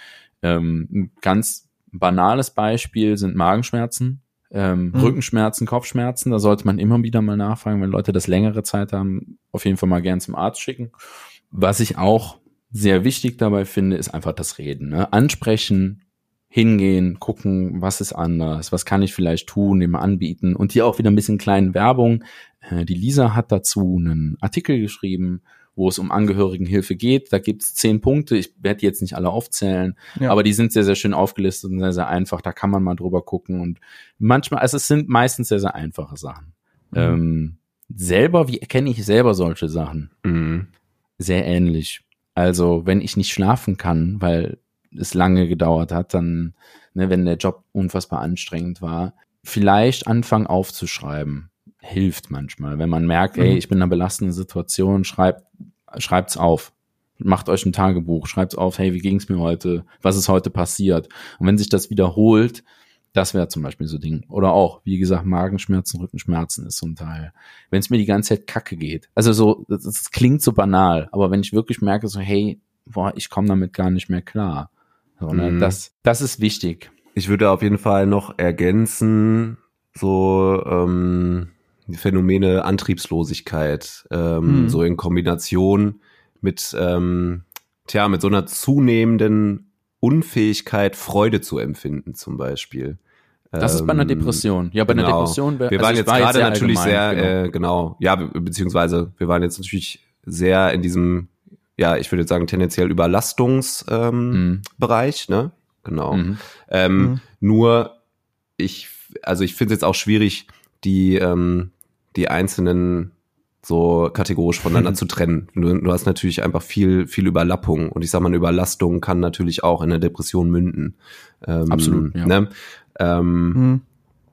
Ähm, ein ganz banales Beispiel sind Magenschmerzen, ähm, mhm. Rückenschmerzen, Kopfschmerzen. Da sollte man immer wieder mal nachfragen, wenn Leute das längere Zeit haben, auf jeden Fall mal gern zum Arzt schicken. Was ich auch sehr wichtig dabei finde, ist einfach das Reden. Ne? Ansprechen, hingehen, gucken, was ist anders, was kann ich vielleicht tun, dem anbieten und hier auch wieder ein bisschen kleine Werbung. Äh, die Lisa hat dazu einen Artikel geschrieben, wo es um Angehörigenhilfe geht. Da gibt es zehn Punkte. Ich werde die jetzt nicht alle aufzählen, ja. aber die sind sehr, sehr schön aufgelistet und sehr, sehr einfach. Da kann man mal drüber gucken. Und manchmal, also es sind meistens sehr, sehr einfache Sachen. Mhm. Ähm, selber, wie erkenne ich selber solche Sachen? Mhm. Sehr ähnlich. Also, wenn ich nicht schlafen kann, weil es lange gedauert hat, dann, ne, wenn der Job unfassbar anstrengend war, vielleicht anfangen aufzuschreiben. Hilft manchmal. Wenn man merkt, mhm. ey, ich bin in einer belastenden Situation, schreibt, schreibt's auf. Macht euch ein Tagebuch, schreibt's auf, hey, wie ging's mir heute? Was ist heute passiert? Und wenn sich das wiederholt, das wäre zum Beispiel so Ding. Oder auch, wie gesagt, Magenschmerzen, Rückenschmerzen ist so ein Teil. Wenn es mir die ganze Zeit kacke geht. Also so, das, das, klingt so banal, aber wenn ich wirklich merke, so, hey, boah, ich komme damit gar nicht mehr klar, so, ne? mhm. das, das ist wichtig.
Ich würde auf jeden Fall noch ergänzen, so, ähm, Phänomene Antriebslosigkeit, ähm,
Mhm.
so in Kombination mit, ähm, tja, mit so einer zunehmenden Unfähigkeit, Freude zu empfinden, zum Beispiel.
Das ist bei einer
Ähm,
Depression. Ja, bei einer
genau.
Depression. wär-
Wir
also
waren jetzt
war
gerade natürlich sehr,
allgemein, genau.
äh, genau, ja, be beziehungsweise wir waren jetzt natürlich sehr in diesem, ja, ich würde jetzt sagen, tendenziell Überlastungsbereich, ähm,
Mhm.
Bereich, ne? Genau.
Mhm.
Ähm,
Mhm.
Nur ich, also ich finde es jetzt auch schwierig, die, ähm, die einzelnen so kategorisch voneinander [LAUGHS] zu trennen. Du, du hast natürlich einfach viel, viel Überlappung und ich sag mal, eine Überlastung kann natürlich auch in eine Depression münden. Ähm,
Absolut, ja.
Ne? Ähm,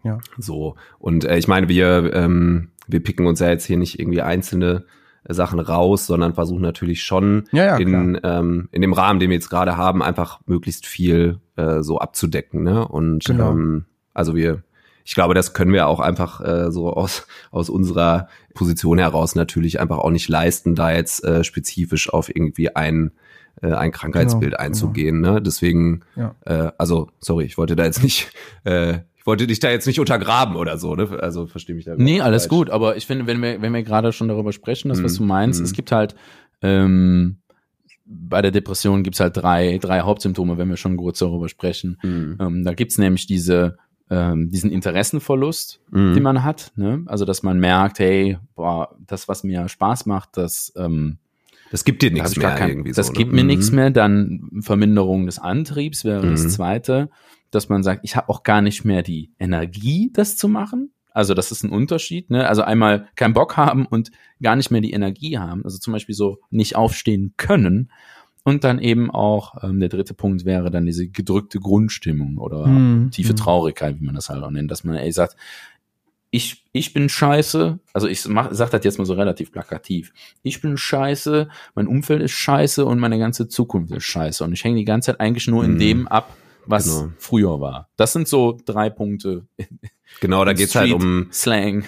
Mhm.
so. Und äh, ich meine, wir, ähm, wir picken uns ja jetzt hier nicht irgendwie einzelne Sachen raus, sondern versuchen natürlich schon
Ja, ja,
in, ähm, in dem Rahmen, den wir jetzt gerade haben, einfach möglichst viel äh, so abzudecken. Ne? Und
Genau.
ähm, also wir, ich glaube, das können wir auch einfach äh, so aus, aus unserer Position heraus natürlich einfach auch nicht leisten, da jetzt äh, spezifisch auf irgendwie ein, äh, ein Krankheitsbild
Genau,
einzugehen. Ne? Deswegen,
Ja.
äh, also sorry, ich wollte da jetzt nicht, äh, ich wollte dich da jetzt nicht untergraben oder so, ne? Also verstehe mich da.
Nee, alles
falsch.
gut, aber ich finde, wenn wir, wenn wir gerade schon darüber sprechen, das, was
Mhm.
du meinst,
Mhm.
es gibt halt, ähm, bei der Depression gibt's halt drei, drei Hauptsymptome, wenn wir schon kurz darüber sprechen.
Mhm.
Ähm, da gibt's nämlich diese, ähm, diesen Interessenverlust,
Mhm.
den man hat. Ne? Also, dass man merkt, hey, boah, das, was mir Spaß macht, das, ähm,
Das gibt dir nichts mehr
kein,
irgendwie
das
so.
gibt
ne?
mir
Mhm.
nichts mehr. Dann Verminderung des Antriebs wäre das
Mhm.
zweite, dass man sagt, ich habe auch gar nicht mehr die Energie, das zu machen. Also das ist ein Unterschied. Ne? Also einmal keinen Bock haben und gar nicht mehr die Energie haben. Also zum Beispiel so nicht aufstehen können. Und dann eben auch ähm, der dritte Punkt wäre dann diese gedrückte Grundstimmung oder
Mhm.
tiefe
Mhm.
Traurigkeit, wie man das halt auch nennt, dass man ey sagt, ich, ich bin scheiße, also ich mach, sag das jetzt mal so relativ plakativ. Ich bin scheiße, mein Umfeld ist scheiße und meine ganze Zukunft ist scheiße. Und ich hänge die ganze Zeit eigentlich nur in
Mhm.
dem ab, was
Genau.
früher war. Das sind so drei Punkte. [LAUGHS]
Genau, da geht's halt um,
Slang.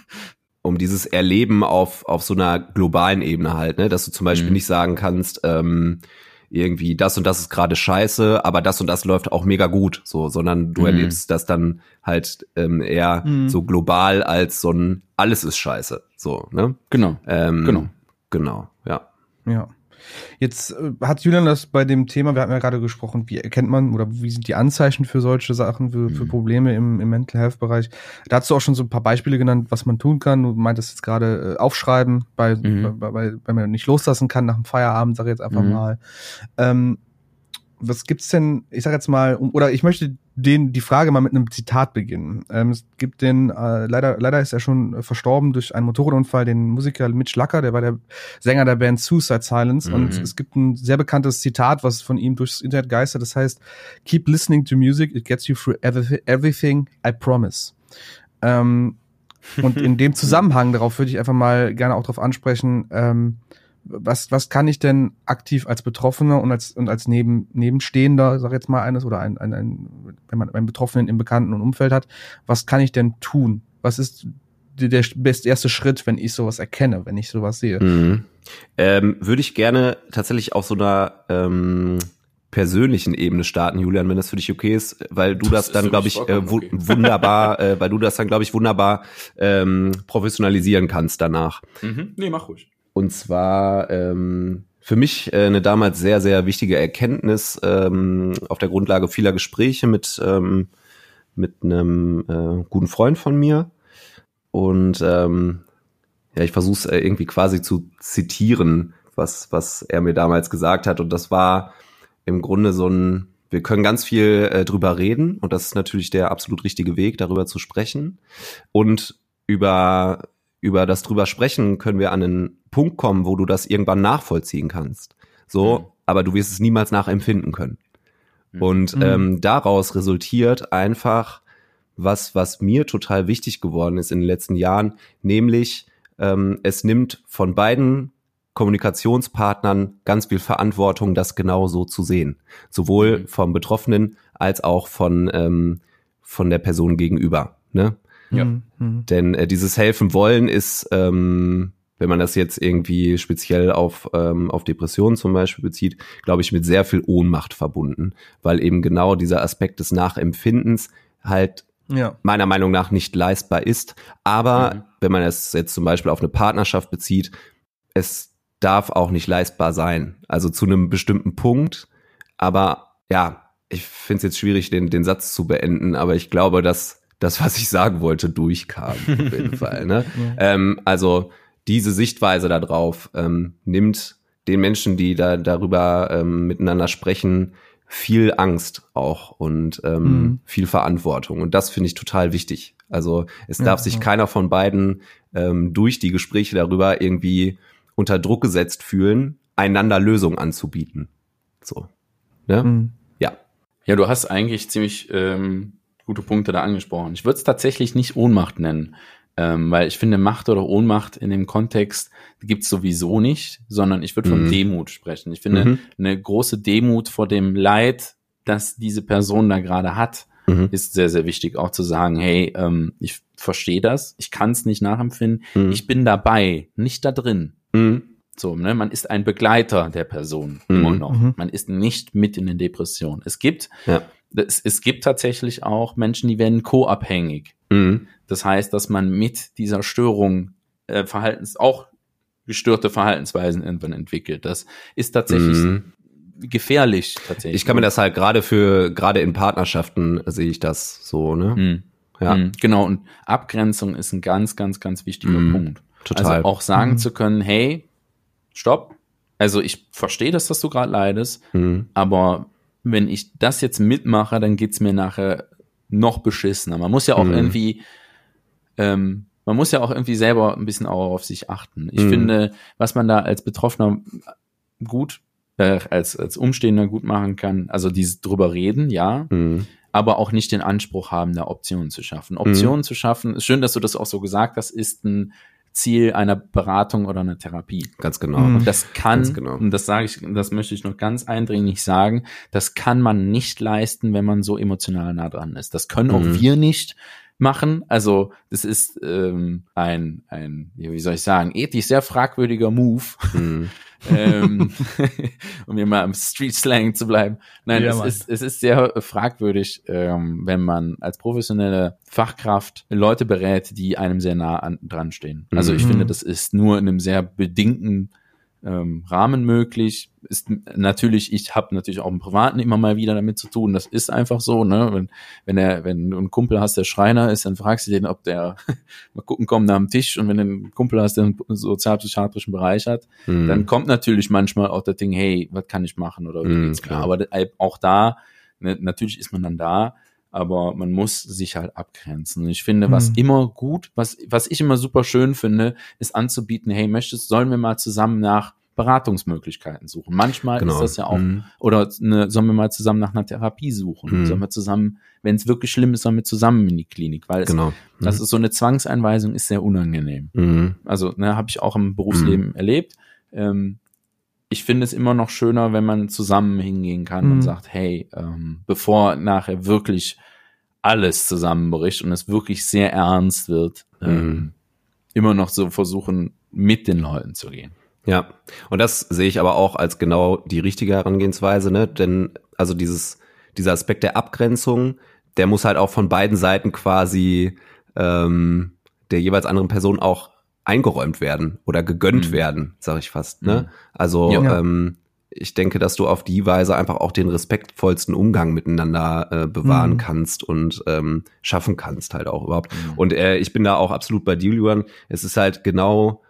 [LAUGHS]
um dieses Erleben auf, auf so einer globalen Ebene halt, ne? Dass du zum Beispiel
Mhm.
nicht sagen kannst, ähm, irgendwie das und das ist gerade scheiße, aber das und das läuft auch mega gut, so, sondern du
Mhm.
erlebst das dann halt ähm, eher
Mhm.
so global als so ein alles ist scheiße, so, ne?
Genau.
Ähm,
Genau.
Genau, ja.
Ja. Jetzt äh, hat Julian das bei dem Thema, wir hatten ja gerade gesprochen, wie erkennt man oder wie sind die Anzeichen für solche Sachen, für, für
Mhm.
Probleme im, im Mental Health Bereich. Da hast du auch schon so ein paar Beispiele genannt, was man tun kann. Du meintest jetzt gerade äh, aufschreiben, bei,
Mhm.
bei, bei, wenn man nicht loslassen kann nach dem Feierabend, sag ich jetzt einfach
Mhm.
mal. Ähm, was gibt's denn, ich sag jetzt mal, um- oder ich möchte den, die Frage mal mit einem Zitat beginnen. Ähm, es gibt den, äh, leider, leider ist er schon verstorben durch einen Motorradunfall, den Musiker Mitch Lacker, der war der Sänger der Band Suicide Silence.
Mhm.
Und es gibt ein sehr bekanntes Zitat, was von ihm durchs Internet geistert, das heißt, Keep listening to music, it gets you through everyth- everything, I promise. Ähm, und in dem [LAUGHS] Zusammenhang, darauf würde ich einfach mal gerne auch drauf ansprechen, ähm, was, was kann ich denn aktiv als Betroffener und als, und als Neben, Nebenstehender, sag jetzt mal eines, oder ein, ein, ein, wenn man einen Betroffenen im Bekannten und Umfeld hat, was kann ich denn tun? Was ist der, der best erste Schritt, wenn ich sowas erkenne, wenn ich sowas sehe?
Mhm. Ähm, Würde ich gerne tatsächlich auf so einer ähm, persönlichen Ebene starten, Julian, wenn das für dich okay ist, weil du
Das
das, dann, glaube ich, äh,
okay. [LAUGHS]
wunderbar, äh, weil du das dann, glaube ich, wunderbar ähm, professionalisieren kannst danach.
Mhm. Nee, mach ruhig.
Und zwar ähm, für mich äh, eine damals sehr, sehr wichtige Erkenntnis ähm, auf der Grundlage vieler Gespräche mit, ähm, mit einem äh, guten Freund von mir. Und ähm, ja, ich versuche es äh, irgendwie quasi zu zitieren, was, was er mir damals gesagt hat. Und das war im Grunde so ein, wir können ganz viel äh, drüber reden und das ist natürlich der absolut richtige Weg, darüber zu sprechen. Und über, über das drüber sprechen können wir an einen Punkt kommen, wo du das irgendwann nachvollziehen kannst. So,
Mhm.
aber du wirst es niemals nachempfinden können.
Mhm.
Und
Mhm.
ähm, daraus resultiert einfach was, was mir total wichtig geworden ist in den letzten Jahren, nämlich ähm, es nimmt von beiden Kommunikationspartnern ganz viel Verantwortung, das genau so zu sehen. Sowohl
Mhm.
vom Betroffenen als auch von, ähm, von der Person gegenüber. Ne?
Ja.
Mhm. Mhm.
Denn äh, dieses Helfen wollen ist, ähm, wenn man das jetzt irgendwie speziell auf, ähm, auf Depressionen zum Beispiel bezieht, glaube ich, mit sehr viel Ohnmacht verbunden, weil eben genau dieser Aspekt des Nachempfindens halt
Ja.
meiner Meinung nach nicht leistbar ist. Aber
Mhm.
wenn man es jetzt zum Beispiel auf eine Partnerschaft bezieht, es darf auch nicht leistbar sein. Also zu einem bestimmten Punkt. Aber ja, ich finde es jetzt schwierig, den, den Satz zu beenden, aber ich glaube, dass das, was ich sagen wollte, durchkam. Auf jeden [LAUGHS] Fall. Ne? Ähm, also diese Sichtweise darauf ähm, nimmt den Menschen, die da darüber ähm, miteinander sprechen, viel Angst auch und ähm,
Mhm.
viel Verantwortung. Und das finde ich total wichtig. Also es
Ja,
darf sich
ja.
keiner von beiden ähm, durch die Gespräche darüber irgendwie unter Druck gesetzt fühlen, einander Lösungen anzubieten. So. Ne?
Mhm.
Ja.
Ja, du hast eigentlich ziemlich ähm, gute Punkte da angesprochen. Ich würde es tatsächlich nicht Ohnmacht nennen, ähm, weil ich finde, Macht oder Ohnmacht in dem Kontext gibt's sowieso nicht, sondern ich würde von
Mhm.
Demut sprechen. Ich finde,
Mhm.
eine große Demut vor dem Leid, das diese Person da gerade hat,
Mhm.
ist sehr, sehr wichtig, auch zu sagen, hey, ähm, ich verstehe das, ich kann es nicht nachempfinden,
Mhm.
ich bin dabei, nicht da drin.
Mhm.
So, ne? Man ist ein Begleiter der Person
Mhm.
immer noch. Man ist nicht mit in den Depressionen. Es gibt,
Ja.
Es, es gibt tatsächlich auch Menschen, die werden co-abhängig.
Mhm.
Das heißt, dass man mit dieser Störung äh, Verhaltens auch gestörte Verhaltensweisen irgendwann entwickelt. Das ist tatsächlich
Mhm.
gefährlich tatsächlich.
Ich kann mir das halt gerade für, gerade in Partnerschaften sehe ich das so, ne?
Hm.
Ja,
Hm, Genau, und Abgrenzung ist ein ganz, ganz, ganz wichtiger
Mhm.
Punkt.
total.
Also auch sagen
Mhm.
zu können, hey, stopp. Also ich verstehe das, dass du gerade leidest,
Mhm.
aber wenn ich das jetzt mitmache, dann geht's mir nachher noch beschissener. Man muss ja auch
Mhm.
irgendwie, ähm, man muss ja auch irgendwie selber ein bisschen auch auf sich achten. Ich
Mhm.
finde, was man da als Betroffener gut, äh, als, als Umstehender gut machen kann, also dieses drüber reden, ja,
Mhm.
aber auch nicht den Anspruch haben, da Optionen zu schaffen. Optionen zu schaffen, ist schön, dass du das auch so gesagt hast, ist ein Ziel einer Beratung oder einer Therapie.
Ganz genau.
Mhm.
Und das kann,
Ganz genau.
und das sage ich, das möchte ich noch ganz eindringlich sagen, das kann man nicht leisten, wenn man so emotional nah dran ist. Das können auch
Mhm.
wir nicht machen. Also das ist ähm, ein, ein, wie soll ich sagen, ethisch sehr fragwürdiger Move,
Mhm. [LAUGHS]
ähm, um hier mal im Street Slang zu bleiben. Nein,
Ja,
es,
Mann.
ist, es ist sehr fragwürdig, ähm, wenn man als professionelle Fachkraft Leute berät, die einem sehr nah an, dran stehen. Also ich
Mhm.
finde, das ist nur in einem sehr bedingten ähm, Rahmen möglich. Ist natürlich, ich habe natürlich auch im Privaten immer mal wieder damit zu tun. Das ist einfach so, ne? Wenn, wenn er, wenn du einen Kumpel hast, der Schreiner ist, dann fragst du den, ob der [LAUGHS] mal gucken kommt am Tisch und wenn du einen Kumpel hast, der einen sozialpsychiatrischen Bereich hat,
Mhm.
dann kommt natürlich manchmal auch das Ding, hey, was kann ich machen oder wie
Mhm,
geht's
klar.
Aber da- auch da, ne, natürlich ist man dann da, aber man muss sich halt abgrenzen. Und ich finde, was
Mhm.
immer gut, was, was ich immer super schön finde, ist anzubieten, hey, möchtest, sollen wir mal zusammen nach Beratungsmöglichkeiten suchen. Manchmal
Genau.
ist das ja auch,
Mhm.
oder eine, sollen wir mal zusammen nach einer Therapie suchen?
Mhm.
Sollen wir zusammen, wenn es wirklich schlimm ist, sollen wir zusammen in die Klinik, weil es,
Genau.
das ist so eine Zwangseinweisung ist sehr unangenehm
Mhm.
also ne, habe ich auch im Berufsleben erlebt. Ähm, ich finde es immer noch schöner, wenn man zusammen hingehen kann
Mhm.
und sagt, hey, ähm, bevor nachher wirklich alles zusammenbricht und es wirklich sehr ernst wird, ähm,
Mhm.
immer noch so versuchen, mit den Leuten zu gehen.
Ja, und das sehe ich aber auch als genau die richtige Herangehensweise, ne? Denn also dieses dieser Aspekt der Abgrenzung, der muss halt auch von beiden Seiten quasi ähm, der jeweils anderen Person auch eingeräumt werden oder gegönnt
Mhm.
werden, sage ich fast. Ne?
Mhm.
Also
Ja.
ähm, ich denke, dass du auf die Weise einfach auch den respektvollsten Umgang miteinander äh, bewahren
Mhm.
kannst und ähm, schaffen kannst halt auch überhaupt.
Mhm.
Und äh, ich bin da auch absolut bei dir, Julian. Es ist halt genau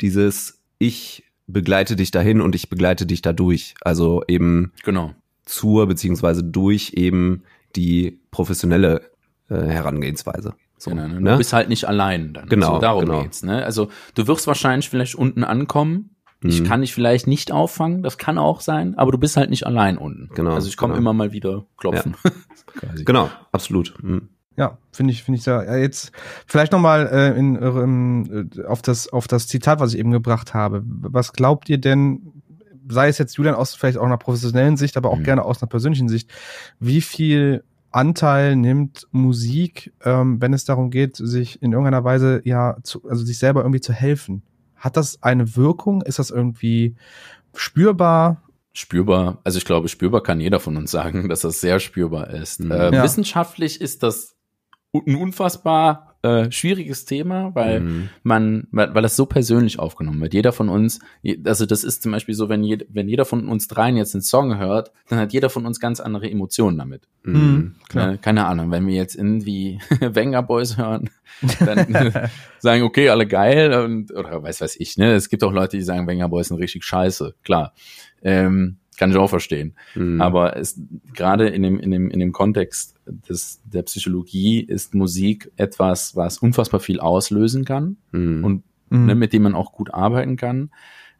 dieses, ich begleite dich dahin und ich begleite dich dadurch. Also eben
Genau.
zur beziehungsweise durch eben die professionelle äh, Herangehensweise. So,
genau ne?
ne?
Du bist halt nicht allein dann.
Genau,
so, darum
genau.
geht's. Ne? Also du wirst wahrscheinlich vielleicht unten ankommen. Ich
Mhm.
kann dich vielleicht nicht auffangen, das kann auch sein, aber du bist halt nicht allein unten.
Genau,
Also ich komme
genau.
immer mal wieder klopfen. [LAUGHS] Quasi.
Genau, absolut. Mhm.
Ja, finde ich, finde ich da. Ja, jetzt vielleicht nochmal äh, in eurem äh, auf das auf das Zitat, was ich eben gebracht habe. Was glaubt ihr denn? Sei es jetzt Julian aus vielleicht auch einer professionellen Sicht, aber auch
Mhm.
gerne aus einer persönlichen Sicht. Wie viel Anteil nimmt Musik, ähm, wenn es darum geht, sich in irgendeiner Weise ja, zu, also sich selber irgendwie zu helfen? Hat das eine Wirkung? Ist das irgendwie spürbar?
spürbar, also ich glaube, spürbar kann jeder von uns sagen, [LAUGHS] dass das sehr spürbar ist.
Mhm.
Äh,
Ja.
Wissenschaftlich ist das ein unfassbar äh, schwieriges Thema, weil mhm. man, weil, weil das so persönlich aufgenommen wird. Jeder von uns, also das ist zum Beispiel so, wenn, je, wenn jeder von uns dreien jetzt einen Song hört, dann hat jeder von uns ganz andere Emotionen damit. Mhm, mhm klar. Äh, keine Ahnung, wenn wir jetzt irgendwie [LAUGHS] Wenger Boys hören, dann [LAUGHS] sagen, okay, alle geil und, oder weiß weiß ich, ne? Es gibt auch Leute, die sagen, Wenger Boys sind richtig scheiße, klar. Ähm, kann ich auch verstehen. Mhm. Aber es, gerade in dem, in dem, in dem Kontext des, der Psychologie ist Musik etwas, was unfassbar viel auslösen kann mhm. und mhm. Ne, mit dem man auch gut arbeiten kann.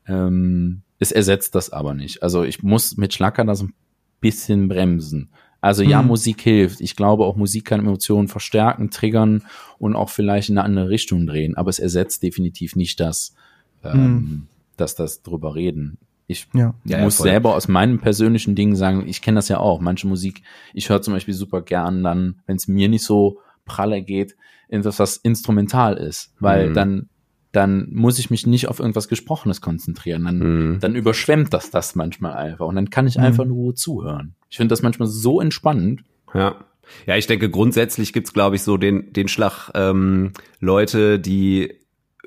Ähm, es ersetzt das aber nicht. Also ich muss mit Schlacker das ein bisschen bremsen. Also ja, mhm. Musik hilft. Ich glaube auch Musik kann Emotionen verstärken, triggern und auch vielleicht in eine andere Richtung drehen. Aber es ersetzt definitiv nicht das, ähm, mhm. dass das drüber reden. Ich ja. muss ja, selber aus meinem persönlichen Ding sagen, ich kenne das ja auch. Manche Musik, ich höre zum Beispiel super gern dann, wenn es mir nicht so pralle geht, etwas, was instrumental ist, weil mhm. dann dann muss ich mich nicht auf irgendwas Gesprochenes konzentrieren. Dann, mhm. dann überschwemmt das das manchmal einfach und dann kann ich mhm. einfach nur zuhören. Ich finde das manchmal so entspannend.
Ja. Ja, ich denke, grundsätzlich gibt's glaube ich, so den, den Schlag ähm, Leute, die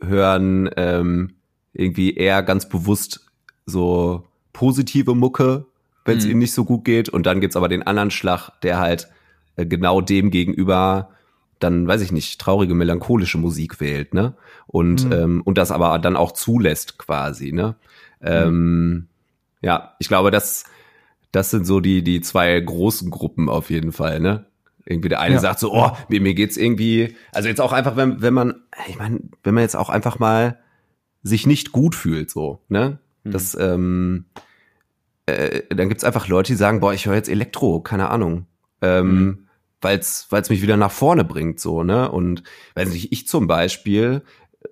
hören ähm, irgendwie eher ganz bewusst so positive Mucke, wenn es mhm. ihnen nicht so gut geht. Und dann gibt's aber den anderen Schlag, der halt äh, genau dem gegenüber dann, weiß ich nicht, traurige, melancholische Musik wählt, ne? Und, mhm. ähm, und das aber dann auch zulässt quasi, ne? Ähm, ja, ich glaube, das, das sind so die, die zwei großen Gruppen auf jeden Fall, ne? Irgendwie der eine ja. sagt so, oh, mir, mir geht's irgendwie, also jetzt auch einfach, wenn, wenn man, ich meine, wenn man jetzt auch einfach mal sich nicht gut fühlt, so, ne? Das, mhm. ähm, äh, dann gibt's einfach Leute, die sagen, boah, ich höre jetzt Elektro, keine Ahnung. Ähm, mhm. weil's, weil's mich wieder nach vorne bringt, so, ne? Und weiß nicht, ich zum Beispiel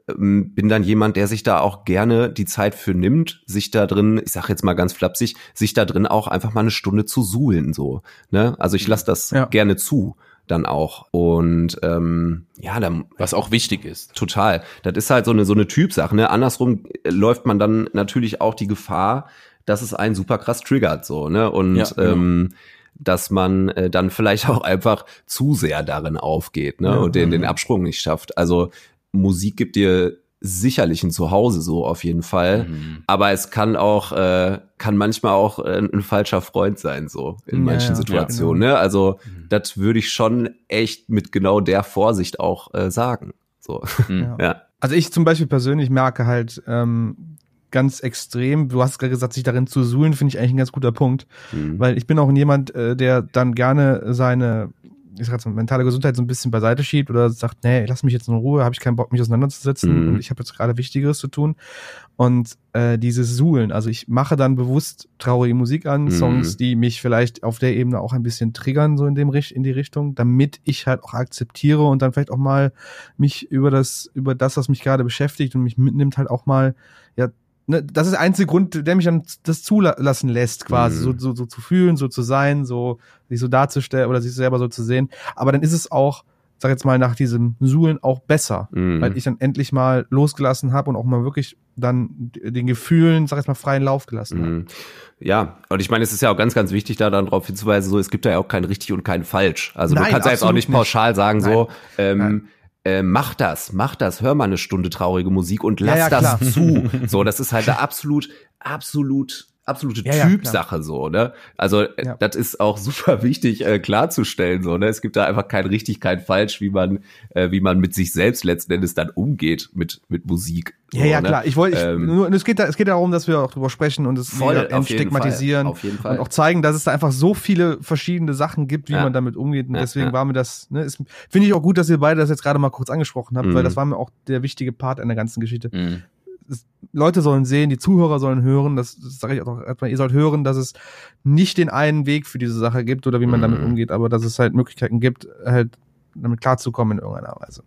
ähm, bin dann jemand, der sich da auch gerne die Zeit für nimmt, sich da drin, ich sag jetzt mal ganz flapsig, sich da drin auch einfach mal eine Stunde zu suhlen, so, ne? Also ich lasse das ja. gerne zu dann auch. Und ähm, ja, dann.
Was auch wichtig ist.
Total. Das ist halt so eine, so eine Typsache. Ne? Andersrum läuft man dann natürlich auch die Gefahr, dass es einen super krass triggert, so, ne? Und ja, genau. ähm, dass man äh, dann vielleicht auch einfach zu sehr darin aufgeht, ne? Ja, und den, den Absprung nicht schafft. Also Musik gibt dir sicherlich ein Zuhause so auf jeden Fall. Mhm. Aber es kann auch, äh, kann manchmal auch äh, ein falscher Freund sein, so in ja, manchen ja, Situationen. Ja, genau. ne? Also mhm. das würde ich schon echt mit genau der Vorsicht auch äh, sagen. So.
Mhm. Ja. Also ich zum Beispiel persönlich merke halt ähm, ganz extrem, du hast gerade gesagt, sich darin zu suhlen, finde ich eigentlich ein ganz guter Punkt. Mhm. Weil ich bin auch jemand, äh, der dann gerne seine ich sag jetzt mentale Gesundheit so ein bisschen beiseite schiebt oder sagt, nee, lass mich jetzt in Ruhe, habe ich keinen Bock, mich auseinanderzusetzen mhm. und ich habe jetzt gerade Wichtigeres zu tun. Und äh, dieses Suhlen, also ich mache dann bewusst traurige Musik an, mhm. Songs, die mich vielleicht auf der Ebene auch ein bisschen triggern, so in dem in die Richtung, damit ich halt auch akzeptiere und dann vielleicht auch mal mich über das, über das, was mich gerade beschäftigt und mich mitnimmt, halt auch mal ja ne, das ist der einzige Grund, der mich dann das zulassen lässt, quasi, mhm. so, so, so zu fühlen, so zu sein, so sich so darzustellen oder sich selber so zu sehen. Aber dann ist es auch, sag jetzt mal, nach diesem Suhlen auch besser, mhm. weil ich dann endlich mal losgelassen habe und auch mal wirklich dann den Gefühlen, sag jetzt mal, freien Lauf gelassen mhm. habe.
Ja, und ich meine, es ist ja auch ganz, ganz wichtig, da dann darauf hinzuweisen, so, es gibt da ja auch kein richtig und kein falsch. Also Nein, du kannst ja jetzt auch nicht pauschal sagen, Nein. so, ähm, Nein äh, mach das, mach das, hör mal eine Stunde traurige Musik und lass ja, ja, das zu. [LAUGHS] So, das ist halt absolut, absolut absolute ja, Typsache ja, so, ne? Also äh, ja. das ist auch [LAUGHS] super wichtig äh, klarzustellen so, ne? Es gibt da einfach kein richtig, kein falsch, wie man äh, wie man mit sich selbst letzten Endes dann umgeht mit mit Musik.
So, ja, ja, ne? klar. Ich wollte ähm, nur es geht da, es geht darum, dass wir auch drüber sprechen und es voll, entstigmatisieren
auf jeden Fall.
und auch zeigen, dass es da einfach so viele verschiedene Sachen gibt, wie man damit umgeht und deswegen war mir das, ne, finde ich auch gut, dass ihr beide das jetzt gerade mal kurz angesprochen habt, mhm. weil das war mir auch der wichtige Part an der ganzen Geschichte. Mhm Leute sollen sehen, die Zuhörer sollen hören, das, das sage ich auch erstmal, ihr sollt hören, dass es nicht den einen Weg für diese Sache gibt oder wie man mhm. damit umgeht, aber dass es halt Möglichkeiten gibt, halt damit klarzukommen in irgendeiner Weise.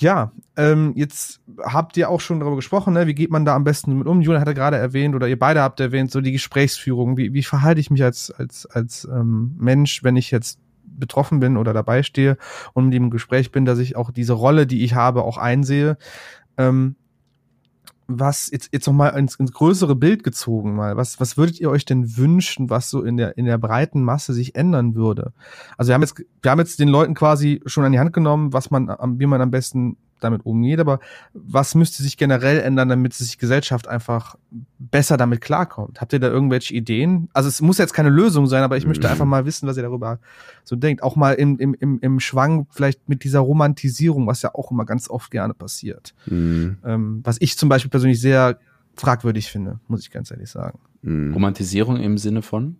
Ja, ähm, jetzt habt ihr auch schon darüber gesprochen, ne? wie geht man da am besten mit um? Julian hatte gerade erwähnt oder ihr beide habt erwähnt, so die Gesprächsführung. Wie, wie verhalte ich mich als, als, als ähm, Mensch, wenn ich jetzt betroffen bin oder dabei stehe und mit dem Gespräch bin, dass ich auch diese Rolle, die ich habe, auch einsehe. Ähm, was jetzt, jetzt noch mal ins, ins größere Bild gezogen mal, was, was würdet ihr euch denn wünschen, was so in der, in der breiten Masse sich ändern würde? Also wir haben jetzt, wir haben jetzt den Leuten quasi schon an die Hand genommen, was man, wie man am besten damit umgeht, aber was müsste sich generell ändern, damit sich Gesellschaft einfach besser damit klarkommt? Habt ihr da irgendwelche Ideen? Also es muss jetzt keine Lösung sein, aber ich möchte mhm. einfach mal wissen, was ihr darüber so denkt. Auch mal im, im, im, im Schwang vielleicht mit dieser Romantisierung, was ja auch immer ganz oft gerne passiert. Mhm. Ähm, was ich zum Beispiel persönlich sehr fragwürdig finde, muss ich ganz ehrlich sagen.
Mhm. Romantisierung im Sinne von?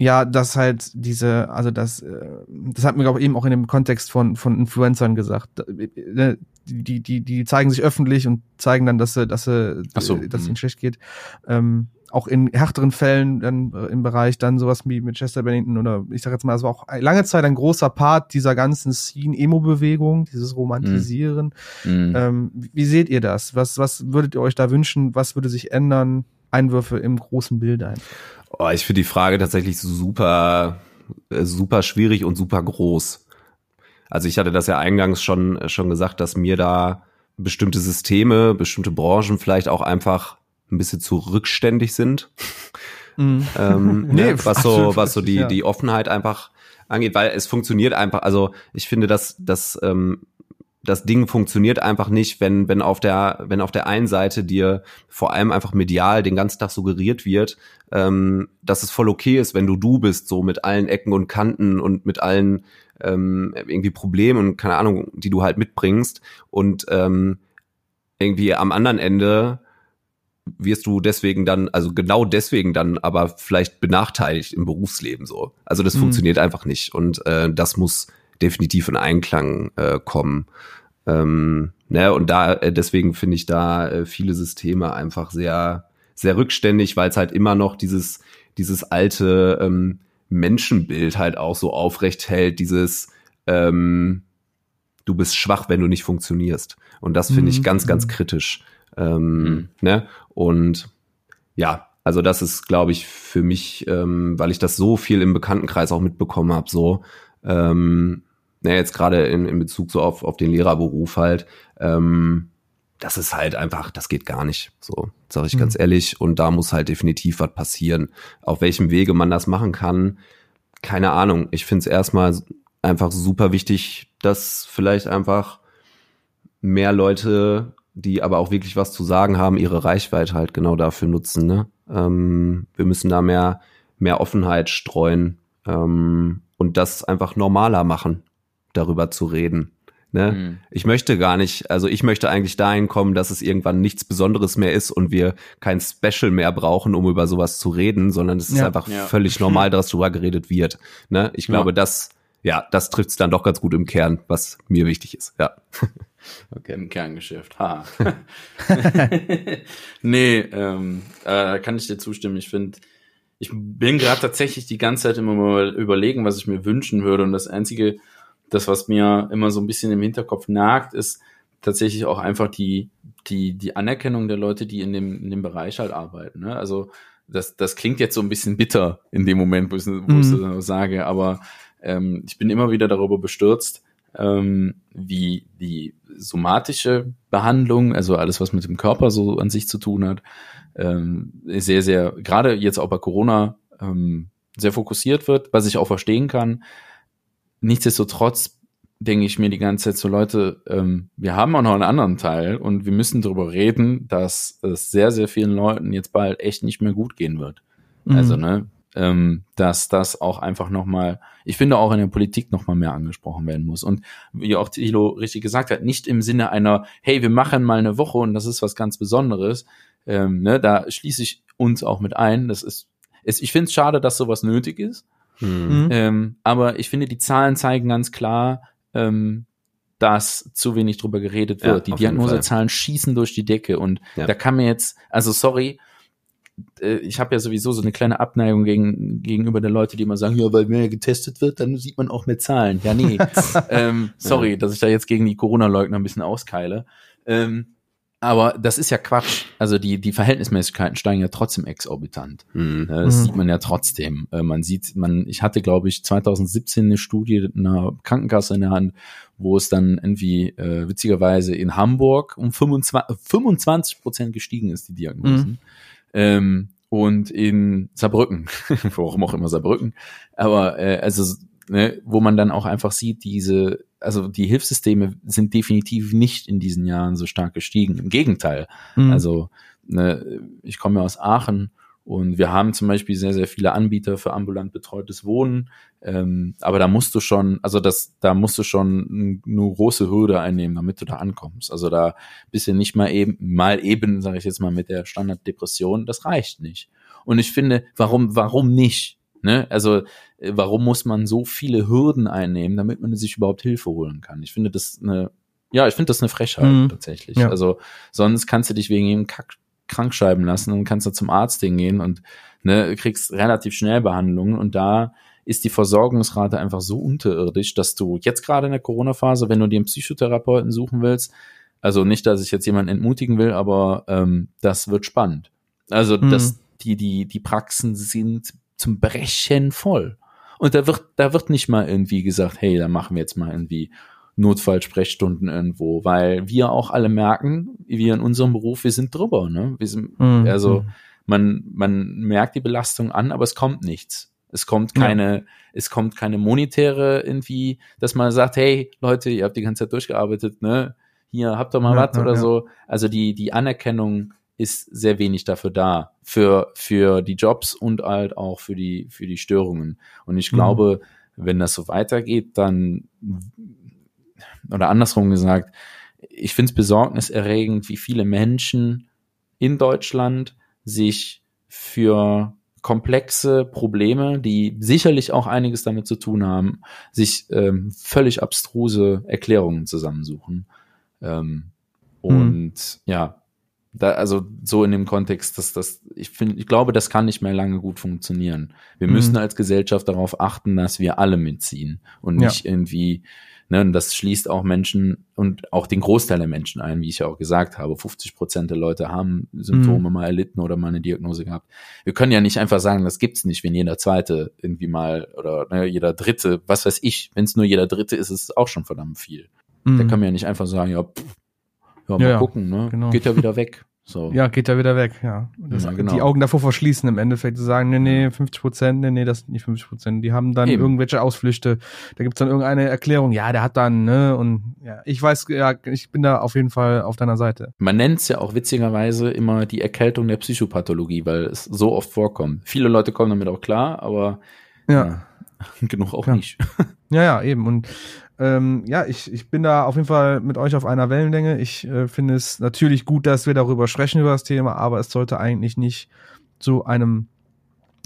Ja, das halt diese, also das, äh, das hat mir glaube ich eben auch in dem Kontext von von Influencern gesagt. Ne, die die die zeigen sich öffentlich und zeigen dann, dass sie, dass sie, so. dass es ihnen mhm. schlecht geht. Ähm, auch in härteren Fällen dann äh, im Bereich dann sowas wie mit Chester Bennington oder ich sag jetzt mal, es war auch lange Zeit ein großer Part dieser ganzen Scene-Emo-Bewegung, dieses Romantisieren. Mhm. Ähm, wie seht ihr das? Was, was würdet ihr euch da wünschen? Was würde sich ändern? Einwürfe im großen Bild ein.
Oh, ich finde die Frage tatsächlich super, äh, super schwierig und super groß. Also ich hatte das ja eingangs schon, schon gesagt, dass mir da bestimmte Systeme, bestimmte Branchen vielleicht auch einfach ein bisschen zu rückständig sind. Mhm. ähm, [LAUGHS] nee, ne, was so, was so die, ja. die Offenheit einfach angeht, weil es funktioniert einfach, also ich finde, dass, dass ähm, das Ding funktioniert einfach nicht, wenn, wenn auf der, wenn auf der einen Seite dir vor allem einfach medial den ganzen Tag suggeriert wird, ähm, dass es voll okay ist, wenn du du bist, so mit allen Ecken und Kanten und mit allen ähm, irgendwie Problemen und keine Ahnung, die du halt mitbringst und ähm, irgendwie am anderen Ende wirst du deswegen dann, also genau deswegen dann aber vielleicht benachteiligt im Berufsleben so. Also das mhm. funktioniert einfach nicht und äh, das muss definitiv in Einklang äh, kommen. Ähm, ne, und da, äh, deswegen finde ich da äh, viele Systeme einfach sehr, sehr rückständig, weil es halt immer noch dieses, dieses alte ähm, Menschenbild halt auch so aufrecht hält, dieses ähm, du bist schwach, wenn du nicht funktionierst. Und das finde ich mhm. ganz, ganz mhm. kritisch. Ähm, mhm. ne? Und ja, also das ist, glaube ich, für mich, ähm, weil ich das so viel im Bekanntenkreis auch mitbekommen habe, so, ähm, ne, jetzt gerade in, in Bezug so auf, auf den Lehrerberuf halt, ähm, das ist halt einfach, das geht gar nicht. So, sage ich mhm. ganz ehrlich. Und da muss halt definitiv was passieren. Auf welchem Wege man das machen kann, keine Ahnung. Ich finde es erstmal einfach super wichtig, dass vielleicht einfach mehr Leute, die aber auch wirklich was zu sagen haben, ihre Reichweite halt genau dafür nutzen. Ne? Ähm, wir müssen da mehr, mehr Offenheit streuen ähm, und das einfach normaler machen darüber zu reden. Ne? Mhm. Ich möchte gar nicht, also ich möchte eigentlich dahin kommen, dass es irgendwann nichts Besonderes mehr ist und wir kein Special mehr brauchen, um über sowas zu reden, sondern es ist ja. einfach ja. völlig [LAUGHS] normal, dass darüber geredet wird. Ne? Ich glaube, ja. das, ja, das trifft es dann doch ganz gut im Kern, was mir wichtig ist. Ja. [LAUGHS]
Okay, im Kerngeschäft. Ha. [LAUGHS] nee, ähm, äh, kann ich dir zustimmen. Ich finde, ich bin gerade tatsächlich die ganze Zeit immer mal überlegen, was ich mir wünschen würde. Und das Einzige, das, was mir immer so ein bisschen im Hinterkopf nagt, ist tatsächlich auch einfach die, die, die Anerkennung der Leute, die in dem, in dem Bereich halt arbeiten. Ne? Also das, das klingt jetzt so ein bisschen bitter in dem Moment, wo ich, ich mhm. das sage, aber ähm, ich bin immer wieder darüber bestürzt, ähm, wie die somatische Behandlung, also alles, was mit dem Körper so an sich zu tun hat, ähm, sehr, sehr, gerade jetzt auch bei Corona, ähm, sehr fokussiert wird, was ich auch verstehen kann. Nichtsdestotrotz denke ich mir die ganze Zeit so, Leute, ähm, wir haben auch noch einen anderen Teil und wir müssen darüber reden, dass es sehr, sehr vielen Leuten jetzt bald echt nicht mehr gut gehen wird. Mhm. Also, ne, ähm, dass das auch einfach nochmal, ich finde auch in der Politik nochmal mehr angesprochen werden muss. Und wie auch Thilo richtig gesagt hat, nicht im Sinne einer, hey, wir machen mal eine Woche und das ist was ganz Besonderes. Ähm, ne, da schließe ich uns auch mit ein. Das ist, ist ich finde es schade, dass sowas nötig ist. Mhm. Ähm, aber ich finde, die Zahlen zeigen ganz klar, ähm, dass zu wenig drüber geredet wird. Ja, die Diagnosezahlen schießen durch die Decke und ja. da kann mir jetzt, also sorry, äh, ich habe ja sowieso so eine kleine Abneigung gegen, gegenüber der Leute, die immer sagen, ja, weil mehr getestet wird, dann sieht man auch mehr Zahlen. Ja, nee. [LAUGHS] ähm, sorry, ja. dass ich da jetzt gegen die Corona-Leugner ein bisschen auskeile. Ähm, aber das ist ja Quatsch. Also die, die Verhältnismäßigkeiten steigen ja trotzdem exorbitant.
Mhm.
Ja, Das
Mhm.
sieht man ja trotzdem. Äh, Man sieht, man, ich hatte, glaube ich, 2017 eine Studie einer Krankenkasse in der Hand, wo es dann irgendwie äh, witzigerweise in Hamburg um 25, 25 Prozent gestiegen ist, die Diagnosen. Ähm, und in Saarbrücken, [LAUGHS] warum auch immer Saarbrücken, aber äh, also ne, wo man dann auch einfach sieht, diese, also die Hilfssysteme sind definitiv nicht in diesen Jahren so stark gestiegen. Im Gegenteil.
Mhm.
Also ne, ich komme ja aus Aachen und wir haben zum Beispiel sehr, sehr viele Anbieter für ambulant betreutes Wohnen. Ähm, aber da musst du schon, also das, da musst du schon eine große Hürde einnehmen, damit du da ankommst. Also da bist du nicht mal eben, mal eben, sage ich jetzt mal, mit der Standarddepression, das reicht nicht. Und ich finde, warum, warum nicht? Ne? Also äh, warum muss man so viele Hürden einnehmen, damit man sich überhaupt Hilfe holen kann? Ich finde das eine, ja, ich finde das eine Frechheit
Mhm.
tatsächlich.
Ja.
Also sonst kannst du dich wegen jedem Kack krank schreiben lassen und kannst du zum Arzt hingehen und ne, kriegst relativ schnell Behandlungen und da ist die Versorgungsrate einfach so unterirdisch, dass du jetzt gerade in der Corona-Phase, wenn du dir einen Psychotherapeuten suchen willst, also nicht, dass ich jetzt jemanden entmutigen will, aber ähm, das wird spannend. Also
Mhm.
das, die, die, die Praxen sind zum Brechen voll. Und da wird, da wird nicht mal irgendwie gesagt, hey, da machen wir jetzt mal irgendwie Notfallsprechstunden irgendwo, weil wir auch alle merken, wir in unserem Beruf, wir sind drüber, ne? Wir sind,
Mhm.
also man, man merkt die Belastung an, aber es kommt nichts. Es kommt
Ja.
keine, es kommt keine monetäre irgendwie, dass man sagt, hey Leute, ihr habt die ganze Zeit durchgearbeitet, ne? Hier habt ihr mal
Ja,
was
ja,
oder
ja.
so. Also die, die Anerkennung ist sehr wenig dafür da, für, für die Jobs und halt auch für die, für die Störungen. Und ich
Mhm.
glaube, wenn das so weitergeht, dann, oder andersrum gesagt, ich finde es besorgniserregend, wie viele Menschen in Deutschland sich für komplexe Probleme, die sicherlich auch einiges damit zu tun haben, sich ähm, völlig abstruse Erklärungen zusammensuchen. Ähm, und ja, da, also so in dem Kontext, dass das, ich finde, ich glaube, das kann nicht mehr lange gut funktionieren. Wir
Mhm.
müssen als Gesellschaft darauf achten, dass wir alle mitziehen und
Ja.
nicht irgendwie, ne, und das schließt auch Menschen und auch den Großteil der Menschen ein, wie ich ja auch gesagt habe. 50 Prozent der Leute haben Symptome
Mhm.
mal erlitten oder mal eine Diagnose gehabt. Wir können ja nicht einfach sagen, das gibt's nicht, wenn jeder Zweite irgendwie mal oder ne, jeder Dritte, was weiß ich, wenn es nur jeder Dritte ist, ist es auch schon verdammt viel. Da
Mhm.
kann man ja nicht einfach sagen, ja, pff, ja, mal
Ja, ja,
gucken, ne?
genau.
Geht ja wieder weg. So. [LAUGHS]
Ja, geht ja wieder weg, ja. Das,
Ja, genau.
Die Augen davor verschließen im Endeffekt, zu sagen, nee, nee, 50 Prozent, nee, nee, das sind nicht 50 Prozent. Die haben dann
Eben.
irgendwelche Ausflüchte. Da gibt's dann irgendeine Erklärung, ja, der hat dann, ne, und ja, ich weiß, ja, ich bin da auf jeden Fall auf deiner Seite.
Man nennt es ja auch witzigerweise immer die Erkältung der Psychopathologie, weil es so oft vorkommt. Viele Leute kommen damit auch klar, aber
Ja.
ja, [LAUGHS] genug auch
Klar.
nicht. [LAUGHS]
Ja, ja, eben. Und ähm, ja, ich, ich bin da auf jeden Fall mit euch auf einer Wellenlänge. Ich äh, finde es natürlich gut, dass wir darüber sprechen, über das Thema, aber es sollte eigentlich nicht zu einem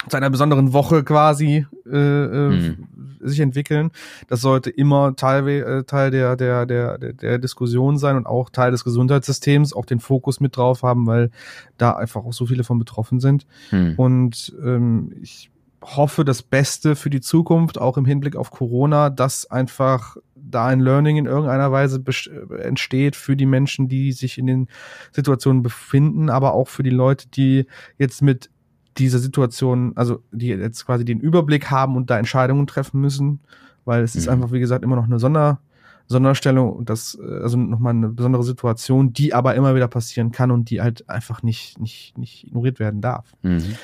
zu einer besonderen Woche quasi äh, äh,
Mhm.
sich entwickeln. Das sollte immer Teil, äh, Teil der, der, der, der, Diskussion sein und auch Teil des Gesundheitssystems, auch den Fokus mit drauf haben, weil da einfach auch so viele von betroffen sind.
Hm.
Und ähm, ich hoffe das Beste für die Zukunft, auch im Hinblick auf Corona, dass einfach da ein Learning in irgendeiner Weise äh, entsteht für die Menschen, die sich in den Situationen befinden, aber auch für die Leute, die jetzt mit dieser Situation, also die jetzt quasi den Überblick haben und da Entscheidungen treffen müssen, weil es ist
Mhm.
einfach, wie gesagt, immer noch eine Sonder, Sonderstellung und das, also nochmal eine besondere Situation, die aber immer wieder passieren kann und die halt einfach nicht, nicht, nicht ignoriert werden darf.
Mhm.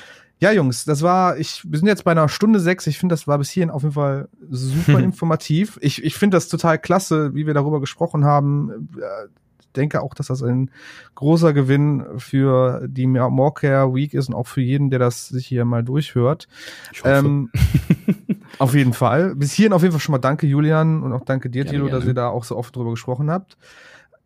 Ja, Jungs, das war, ich, wir sind jetzt bei einer Stunde sechs. Ich finde, das war bis hierhin auf jeden Fall super [LAUGHS] informativ. Ich, ich finde das total klasse, wie wir darüber gesprochen haben. Äh, denke auch, dass das ein großer Gewinn für die Morecare Week ist und auch für jeden, der das sich hier mal durchhört.
Ich hoffe.
Ähm, [LAUGHS] auf jeden Fall. Bis hierhin auf jeden Fall schon mal danke, Julian, und auch danke dir, Tilo, dass ihr da auch so oft drüber gesprochen habt.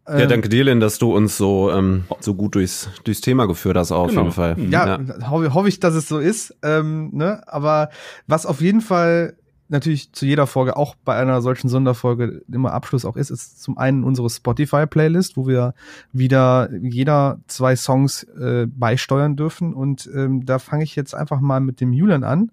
Ja,
Ähm,
danke dir, Lynn, dass du uns so, ähm, so gut durchs, durchs Thema geführt hast, auf
Genau.
jeden Fall.
Mhm.
Ja, hoffe hoffe ich, dass es so ist. Ähm, ne? Aber was auf jeden Fall natürlich zu jeder Folge, auch bei einer solchen Sonderfolge immer Abschluss auch ist, ist zum einen unsere Spotify-Playlist, wo wir wieder jeder zwei Songs äh, beisteuern dürfen. Und ähm, da fange ich jetzt einfach mal mit dem Julian an.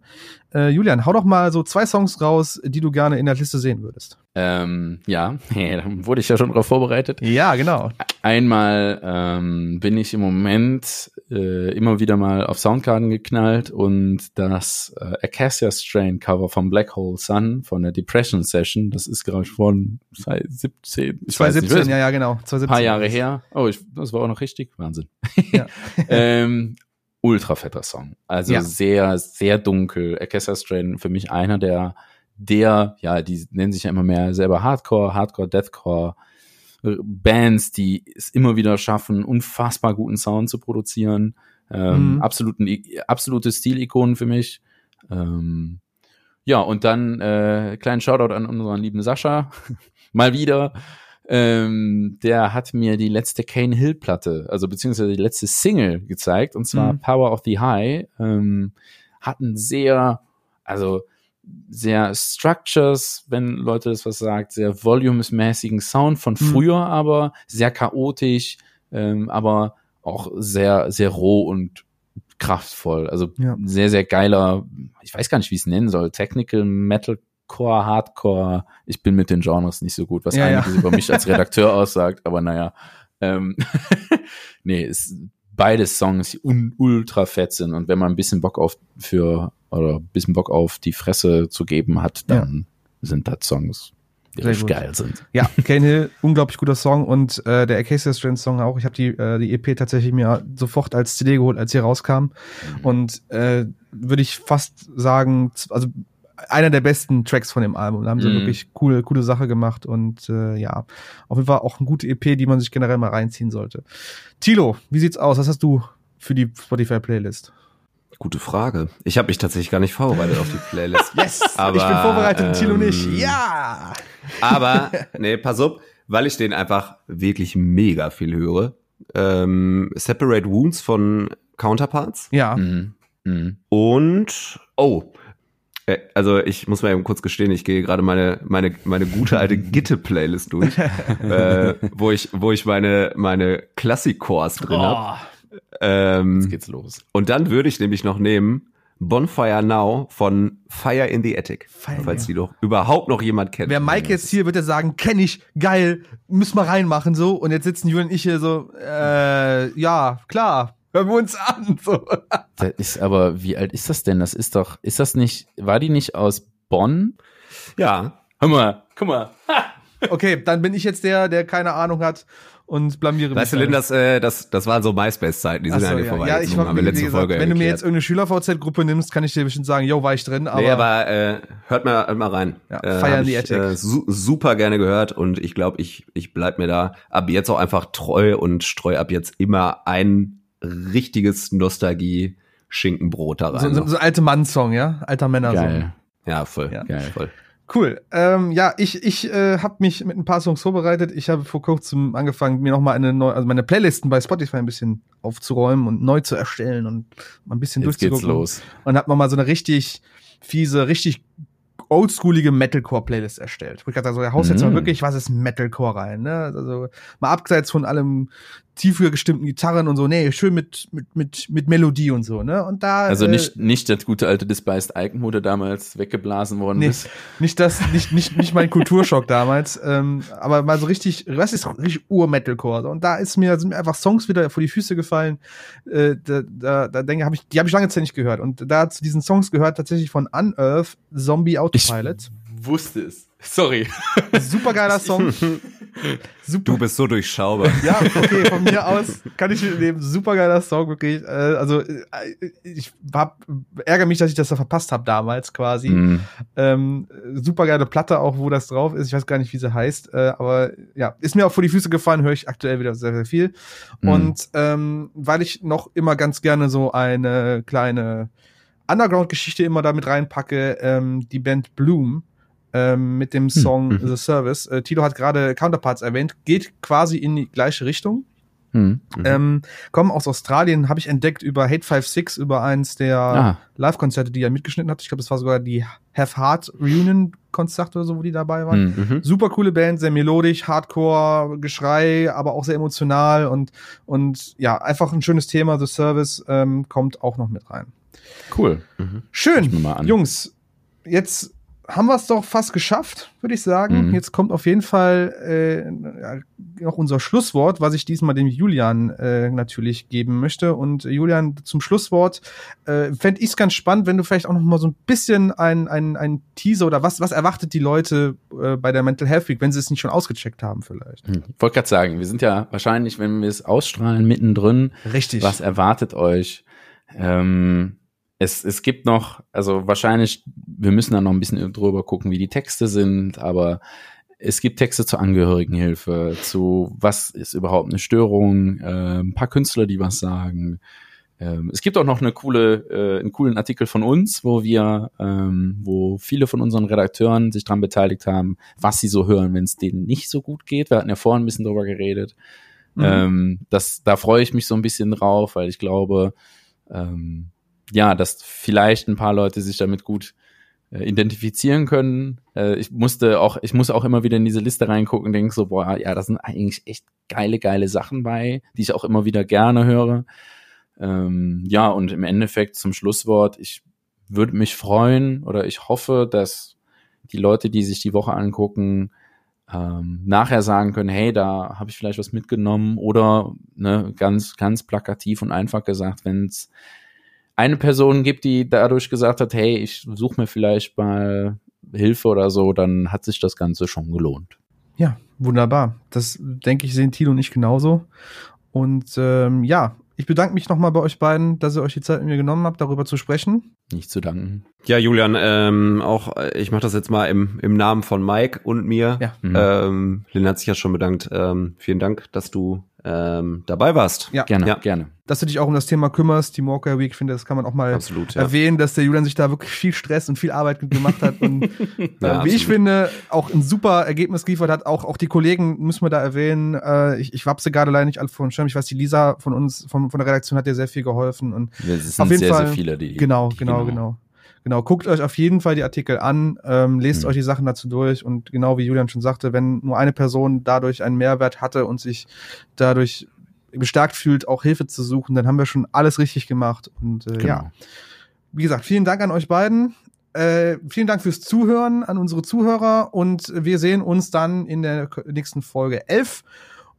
Äh, Julian, hau doch mal so zwei Songs raus, die du gerne in der Liste sehen würdest.
Ähm, ja, [LAUGHS] da wurde ich ja schon drauf vorbereitet.
Ja, genau.
Einmal ähm, bin ich im Moment äh, immer wieder mal auf Soundkarten geknallt und das äh, Acacia Strain Cover von Black Hole Sun von der Depression Session, das ist gerade von 2017. Ich
2017, nicht, ja, ja, genau.
2017. Paar Jahre her. Oh, ich, das war auch noch richtig. Wahnsinn. Ja. [LAUGHS] ähm, ultra fetter Song. Also ja. sehr, sehr dunkel. Acacia Strain für mich einer der der, ja, die nennen sich ja immer mehr selber Hardcore, Hardcore, Deathcore, äh, Bands, die es immer wieder schaffen, unfassbar guten Sound zu produzieren. Ähm, mhm. absoluten, absolute Stilikonen für mich. Ähm, ja, und dann äh, kleinen Shoutout an unseren lieben Sascha. [LAUGHS] Mal wieder. Ähm, der hat mir die letzte Kane Hill Platte, also beziehungsweise die letzte Single gezeigt, und zwar mhm. Power of the High. Ähm, hat sehr, also sehr Structures, wenn Leute das was sagt, sehr volumesmäßigen Sound von mhm. früher, mhm. aber sehr chaotisch, ähm, aber auch sehr, sehr roh und kraftvoll. Also ja. sehr, sehr geiler, ich weiß gar nicht, wie ich es nennen soll, Technical Metalcore, Hardcore. Ich bin mit den Genres nicht so gut, was ja, einiges ja. über mich als [LAUGHS] Redakteur aussagt, aber naja. Ähm, [LAUGHS] nee, ist beide Songs ultra fett sind und wenn man ein bisschen Bock auf für oder ein bisschen Bock auf die Fresse zu geben hat, dann ja. sind das Songs, die richtig geil sind.
Ja, [LAUGHS] Kane Hill, unglaublich guter Song und äh, der Acacia Strand Song auch. Ich habe die, äh, die EP tatsächlich mir sofort als CD geholt, als sie rauskam. Mhm. Und äh, würde ich fast sagen, also einer der besten Tracks von dem Album. Da haben sie mhm. wirklich coole, coole Sache gemacht und äh, ja, auf jeden Fall auch eine gute EP, die man sich generell mal reinziehen sollte. Tilo, wie sieht's aus? Was hast du für die Spotify-Playlist?
Gute Frage. Ich habe mich tatsächlich gar nicht vorbereitet auf die Playlist. [LAUGHS]
yes, aber, ich bin vorbereitet und Tilo nicht. Ähm, ja!
Aber, nee, pass auf, weil ich den einfach wirklich mega viel höre. Ähm, Separate Wounds von Counterparts.
Ja. Mhm.
Mhm. Und, oh, also ich muss mal eben kurz gestehen, ich gehe gerade meine meine meine gute alte Gitte Playlist durch, [LAUGHS] äh, wo ich wo ich meine meine Klassikchors drin oh. habe. Ähm, Jetzt geht's los. Und dann würde ich nämlich noch nehmen Bonfire Now von Fire in the Attic, Fire, falls die doch überhaupt noch jemand kennt.
Wer Mike jetzt hier wird er sagen, kenne ich, geil, müssen wir reinmachen so. Und jetzt sitzen Julian und ich hier so, äh, ja klar, hören wir uns an. So.
Das ist aber, wie alt ist das denn? Das ist doch, ist das nicht, war die nicht aus Bonn?
Ja.
Hör mal, guck mal.
okay, dann bin ich jetzt der, der keine Ahnung hat und blamiere
weißt mich. Weißt du, Lynn, das, äh, das, das waren so MySpace-Zeiten, die sind ja, ja vorbei. Ja,
ich war, wie, letzte gesagt, Folge Wenn du mir jetzt irgendeine Schüler-VZ-Gruppe nimmst, kann ich dir bestimmt sagen, yo, war ich drin.
Aber, nee, aber äh, hört mal, hört mal rein. Ja, äh, feiern die Attic. Äh, su super gerne gehört und ich glaube, ich, ich bleib mir da ab jetzt auch einfach treu und streu ab jetzt immer ein richtiges Nostalgie Schinkenbrot da rein.
So, so, so alte Mann-Song, ja? Alter Männer-Song.
Geil. Ja, voll. Ja. Geil. Voll.
Cool. Ähm, ja, ich, ich äh, habe mich mit ein paar Songs vorbereitet. Ich habe vor kurzem angefangen, mir nochmal eine neue, also meine Playlisten bei Spotify ein bisschen aufzuräumen und neu zu erstellen und mal ein bisschen
Jetzt durchzugucken. Geht's los.
Und hab mal so eine richtig fiese, richtig oldschoolige Metalcore-Playlist erstellt. Wo ich gerade so, der haust jetzt mal mhm. wirklich, was ist Metalcore rein, ne? Also mal abseits von allem tiefer gestimmten Gitarren und so, nee, schön mit, mit, mit, mit Melodie und so, ne? Und da.
Also nicht, äh, nicht das gute alte Despised Icon, wo du damals weggeblasen worden
nee,
bist.
Nicht das, nicht, nicht, nicht mein Kulturschock damals, ähm, aber mal so richtig, was ist richtig Ur-Metalcore? Und da ist mir, sind mir einfach Songs wieder vor die Füße gefallen, äh, da, da, da denke ich, die habe ich lange Zeit nicht gehört. Und da zu diesen Songs gehört tatsächlich von Unearth Zombie Autopilot.
Ich wusste es. Sorry.
Super geiler [LAUGHS] Song.
Super. Du bist so durchschaubar.
Ja, okay, von mir aus kann ich nehmen. Super geiler Song, wirklich. Äh, also äh, ich hab, ärgere mich, dass ich das da verpasst habe damals quasi. Mm. Ähm, super geile Platte auch, wo das drauf ist. Ich weiß gar nicht, wie sie heißt, äh, aber ja, ist mir auch vor die Füße gefallen, höre ich aktuell wieder sehr, sehr viel. Mm. Und ähm, weil ich noch immer ganz gerne so eine kleine Underground-Geschichte immer damit reinpacke, ähm, die Band Bloom ähm, mit dem hm, Song mhm. The Service. Äh, Tilo hat gerade Counterparts erwähnt, geht quasi in die gleiche Richtung. Mhm. Ähm, kommen aus Australien, habe ich entdeckt über Hate 56, über eins der ah. Live-Konzerte, die er mitgeschnitten hat. Ich glaube, das war sogar die Have Heart Reunion-Konzert oder so, wo die dabei waren. Mhm. mhm. Super coole Band, sehr melodisch, Hardcore, Geschrei, aber auch sehr emotional und, und ja, einfach ein schönes Thema. The Service ähm, kommt auch noch mit rein.
Cool.
Schön.
mal an.
Jungs, jetzt haben wir es doch fast geschafft, würde ich sagen.
Mhm.
Jetzt kommt auf jeden Fall äh, noch unser Schlusswort, was ich diesmal dem Julian äh, natürlich geben möchte. Und äh, Julian, zum Schlusswort äh, fände ich es ganz spannend, wenn du vielleicht auch noch mal so ein bisschen ein, ein, ein Teaser oder was, was erwartet die Leute äh, bei der Mental Health Week, wenn sie es nicht schon ausgecheckt haben vielleicht.
Hm. Ich wollte gerade sagen, wir sind ja wahrscheinlich, wenn wir es ausstrahlen, mittendrin.
Richtig.
Was erwartet euch? Ähm, es, es gibt noch, also wahrscheinlich, wir müssen da noch ein bisschen drüber gucken, wie die Texte sind, aber es gibt Texte zur Angehörigenhilfe, zu was ist überhaupt eine Störung, äh, ein paar Künstler, die was sagen. Ähm, es gibt auch noch eine coole, äh, einen coolen Artikel von uns, wo wir, ähm, wo viele von unseren Redakteuren sich daran beteiligt haben, was sie so hören, wenn es denen nicht so gut geht. Wir hatten ja vorhin ein bisschen drüber geredet.
Mhm.
Ähm, das, da freue ich mich so ein bisschen drauf, weil ich glaube, ähm, ja, dass vielleicht ein paar Leute sich damit gut identifizieren können. Äh, ich musste auch, ich muss auch immer wieder in diese Liste reingucken denke so, boah, ja, da sind eigentlich echt geile, geile Sachen bei, die ich auch immer wieder gerne höre. Ähm, ja, und im Endeffekt zum Schlusswort, ich würde mich freuen oder ich hoffe, dass die Leute, die sich die Woche angucken, ähm, nachher sagen können, hey, da habe ich vielleicht was mitgenommen oder ne, ganz, ganz plakativ und einfach gesagt, wenn es eine Person gibt, die dadurch gesagt hat, hey, ich suche mir vielleicht mal Hilfe oder so, dann hat sich das Ganze schon gelohnt.
Ja, wunderbar. Das denke ich, sehen Tilo und ich genauso. Und ähm, ja, ich bedanke mich nochmal bei euch beiden, dass ihr euch die Zeit mit mir genommen habt, darüber zu sprechen.
Nicht zu danken.
Ja, Julian, ähm, auch ich mache das jetzt mal im, im Namen von Mike und mir.
Ja.
Mhm.
Ähm, Lynn hat sich ja schon bedankt. Ähm, vielen Dank, dass du ähm, dabei warst.
Ja.
Gerne,
Ja.
gerne.
Dass du dich auch um das Thema kümmerst, die Walker Week, ich finde, das kann man auch mal
Absolut, ja.
erwähnen, dass der Julian sich da wirklich viel Stress und viel Arbeit gemacht hat und [LAUGHS] äh,
Ja,
wie ich finde, auch ein super Ergebnis geliefert hat. Auch, auch die Kollegen müssen wir da erwähnen. Äh, ich, ich wapse gerade leider nicht alle von Schirm. Ich weiß, die Lisa von uns, von, von der Redaktion hat dir sehr viel geholfen und
Es sind
Auf jeden
sehr,
Fall.
sehr viele, die.
Genau,
die
genau, genau. Genau, guckt euch auf jeden Fall die Artikel an, ähm, lest
Mhm.
euch die Sachen dazu durch und genau wie Julian schon sagte, wenn nur eine Person dadurch einen Mehrwert hatte und sich dadurch bestärkt fühlt, auch Hilfe zu suchen, dann haben wir schon alles richtig gemacht. Und äh,
Genau.
ja, wie gesagt, vielen Dank an euch beiden. Äh, vielen Dank fürs Zuhören an unsere Zuhörer und wir sehen uns dann in der nächsten Folge 11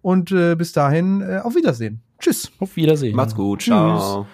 und äh, bis dahin äh, auf Wiedersehen. Tschüss.
Auf Wiedersehen.
Macht's gut.
Tschüss.
Ciao.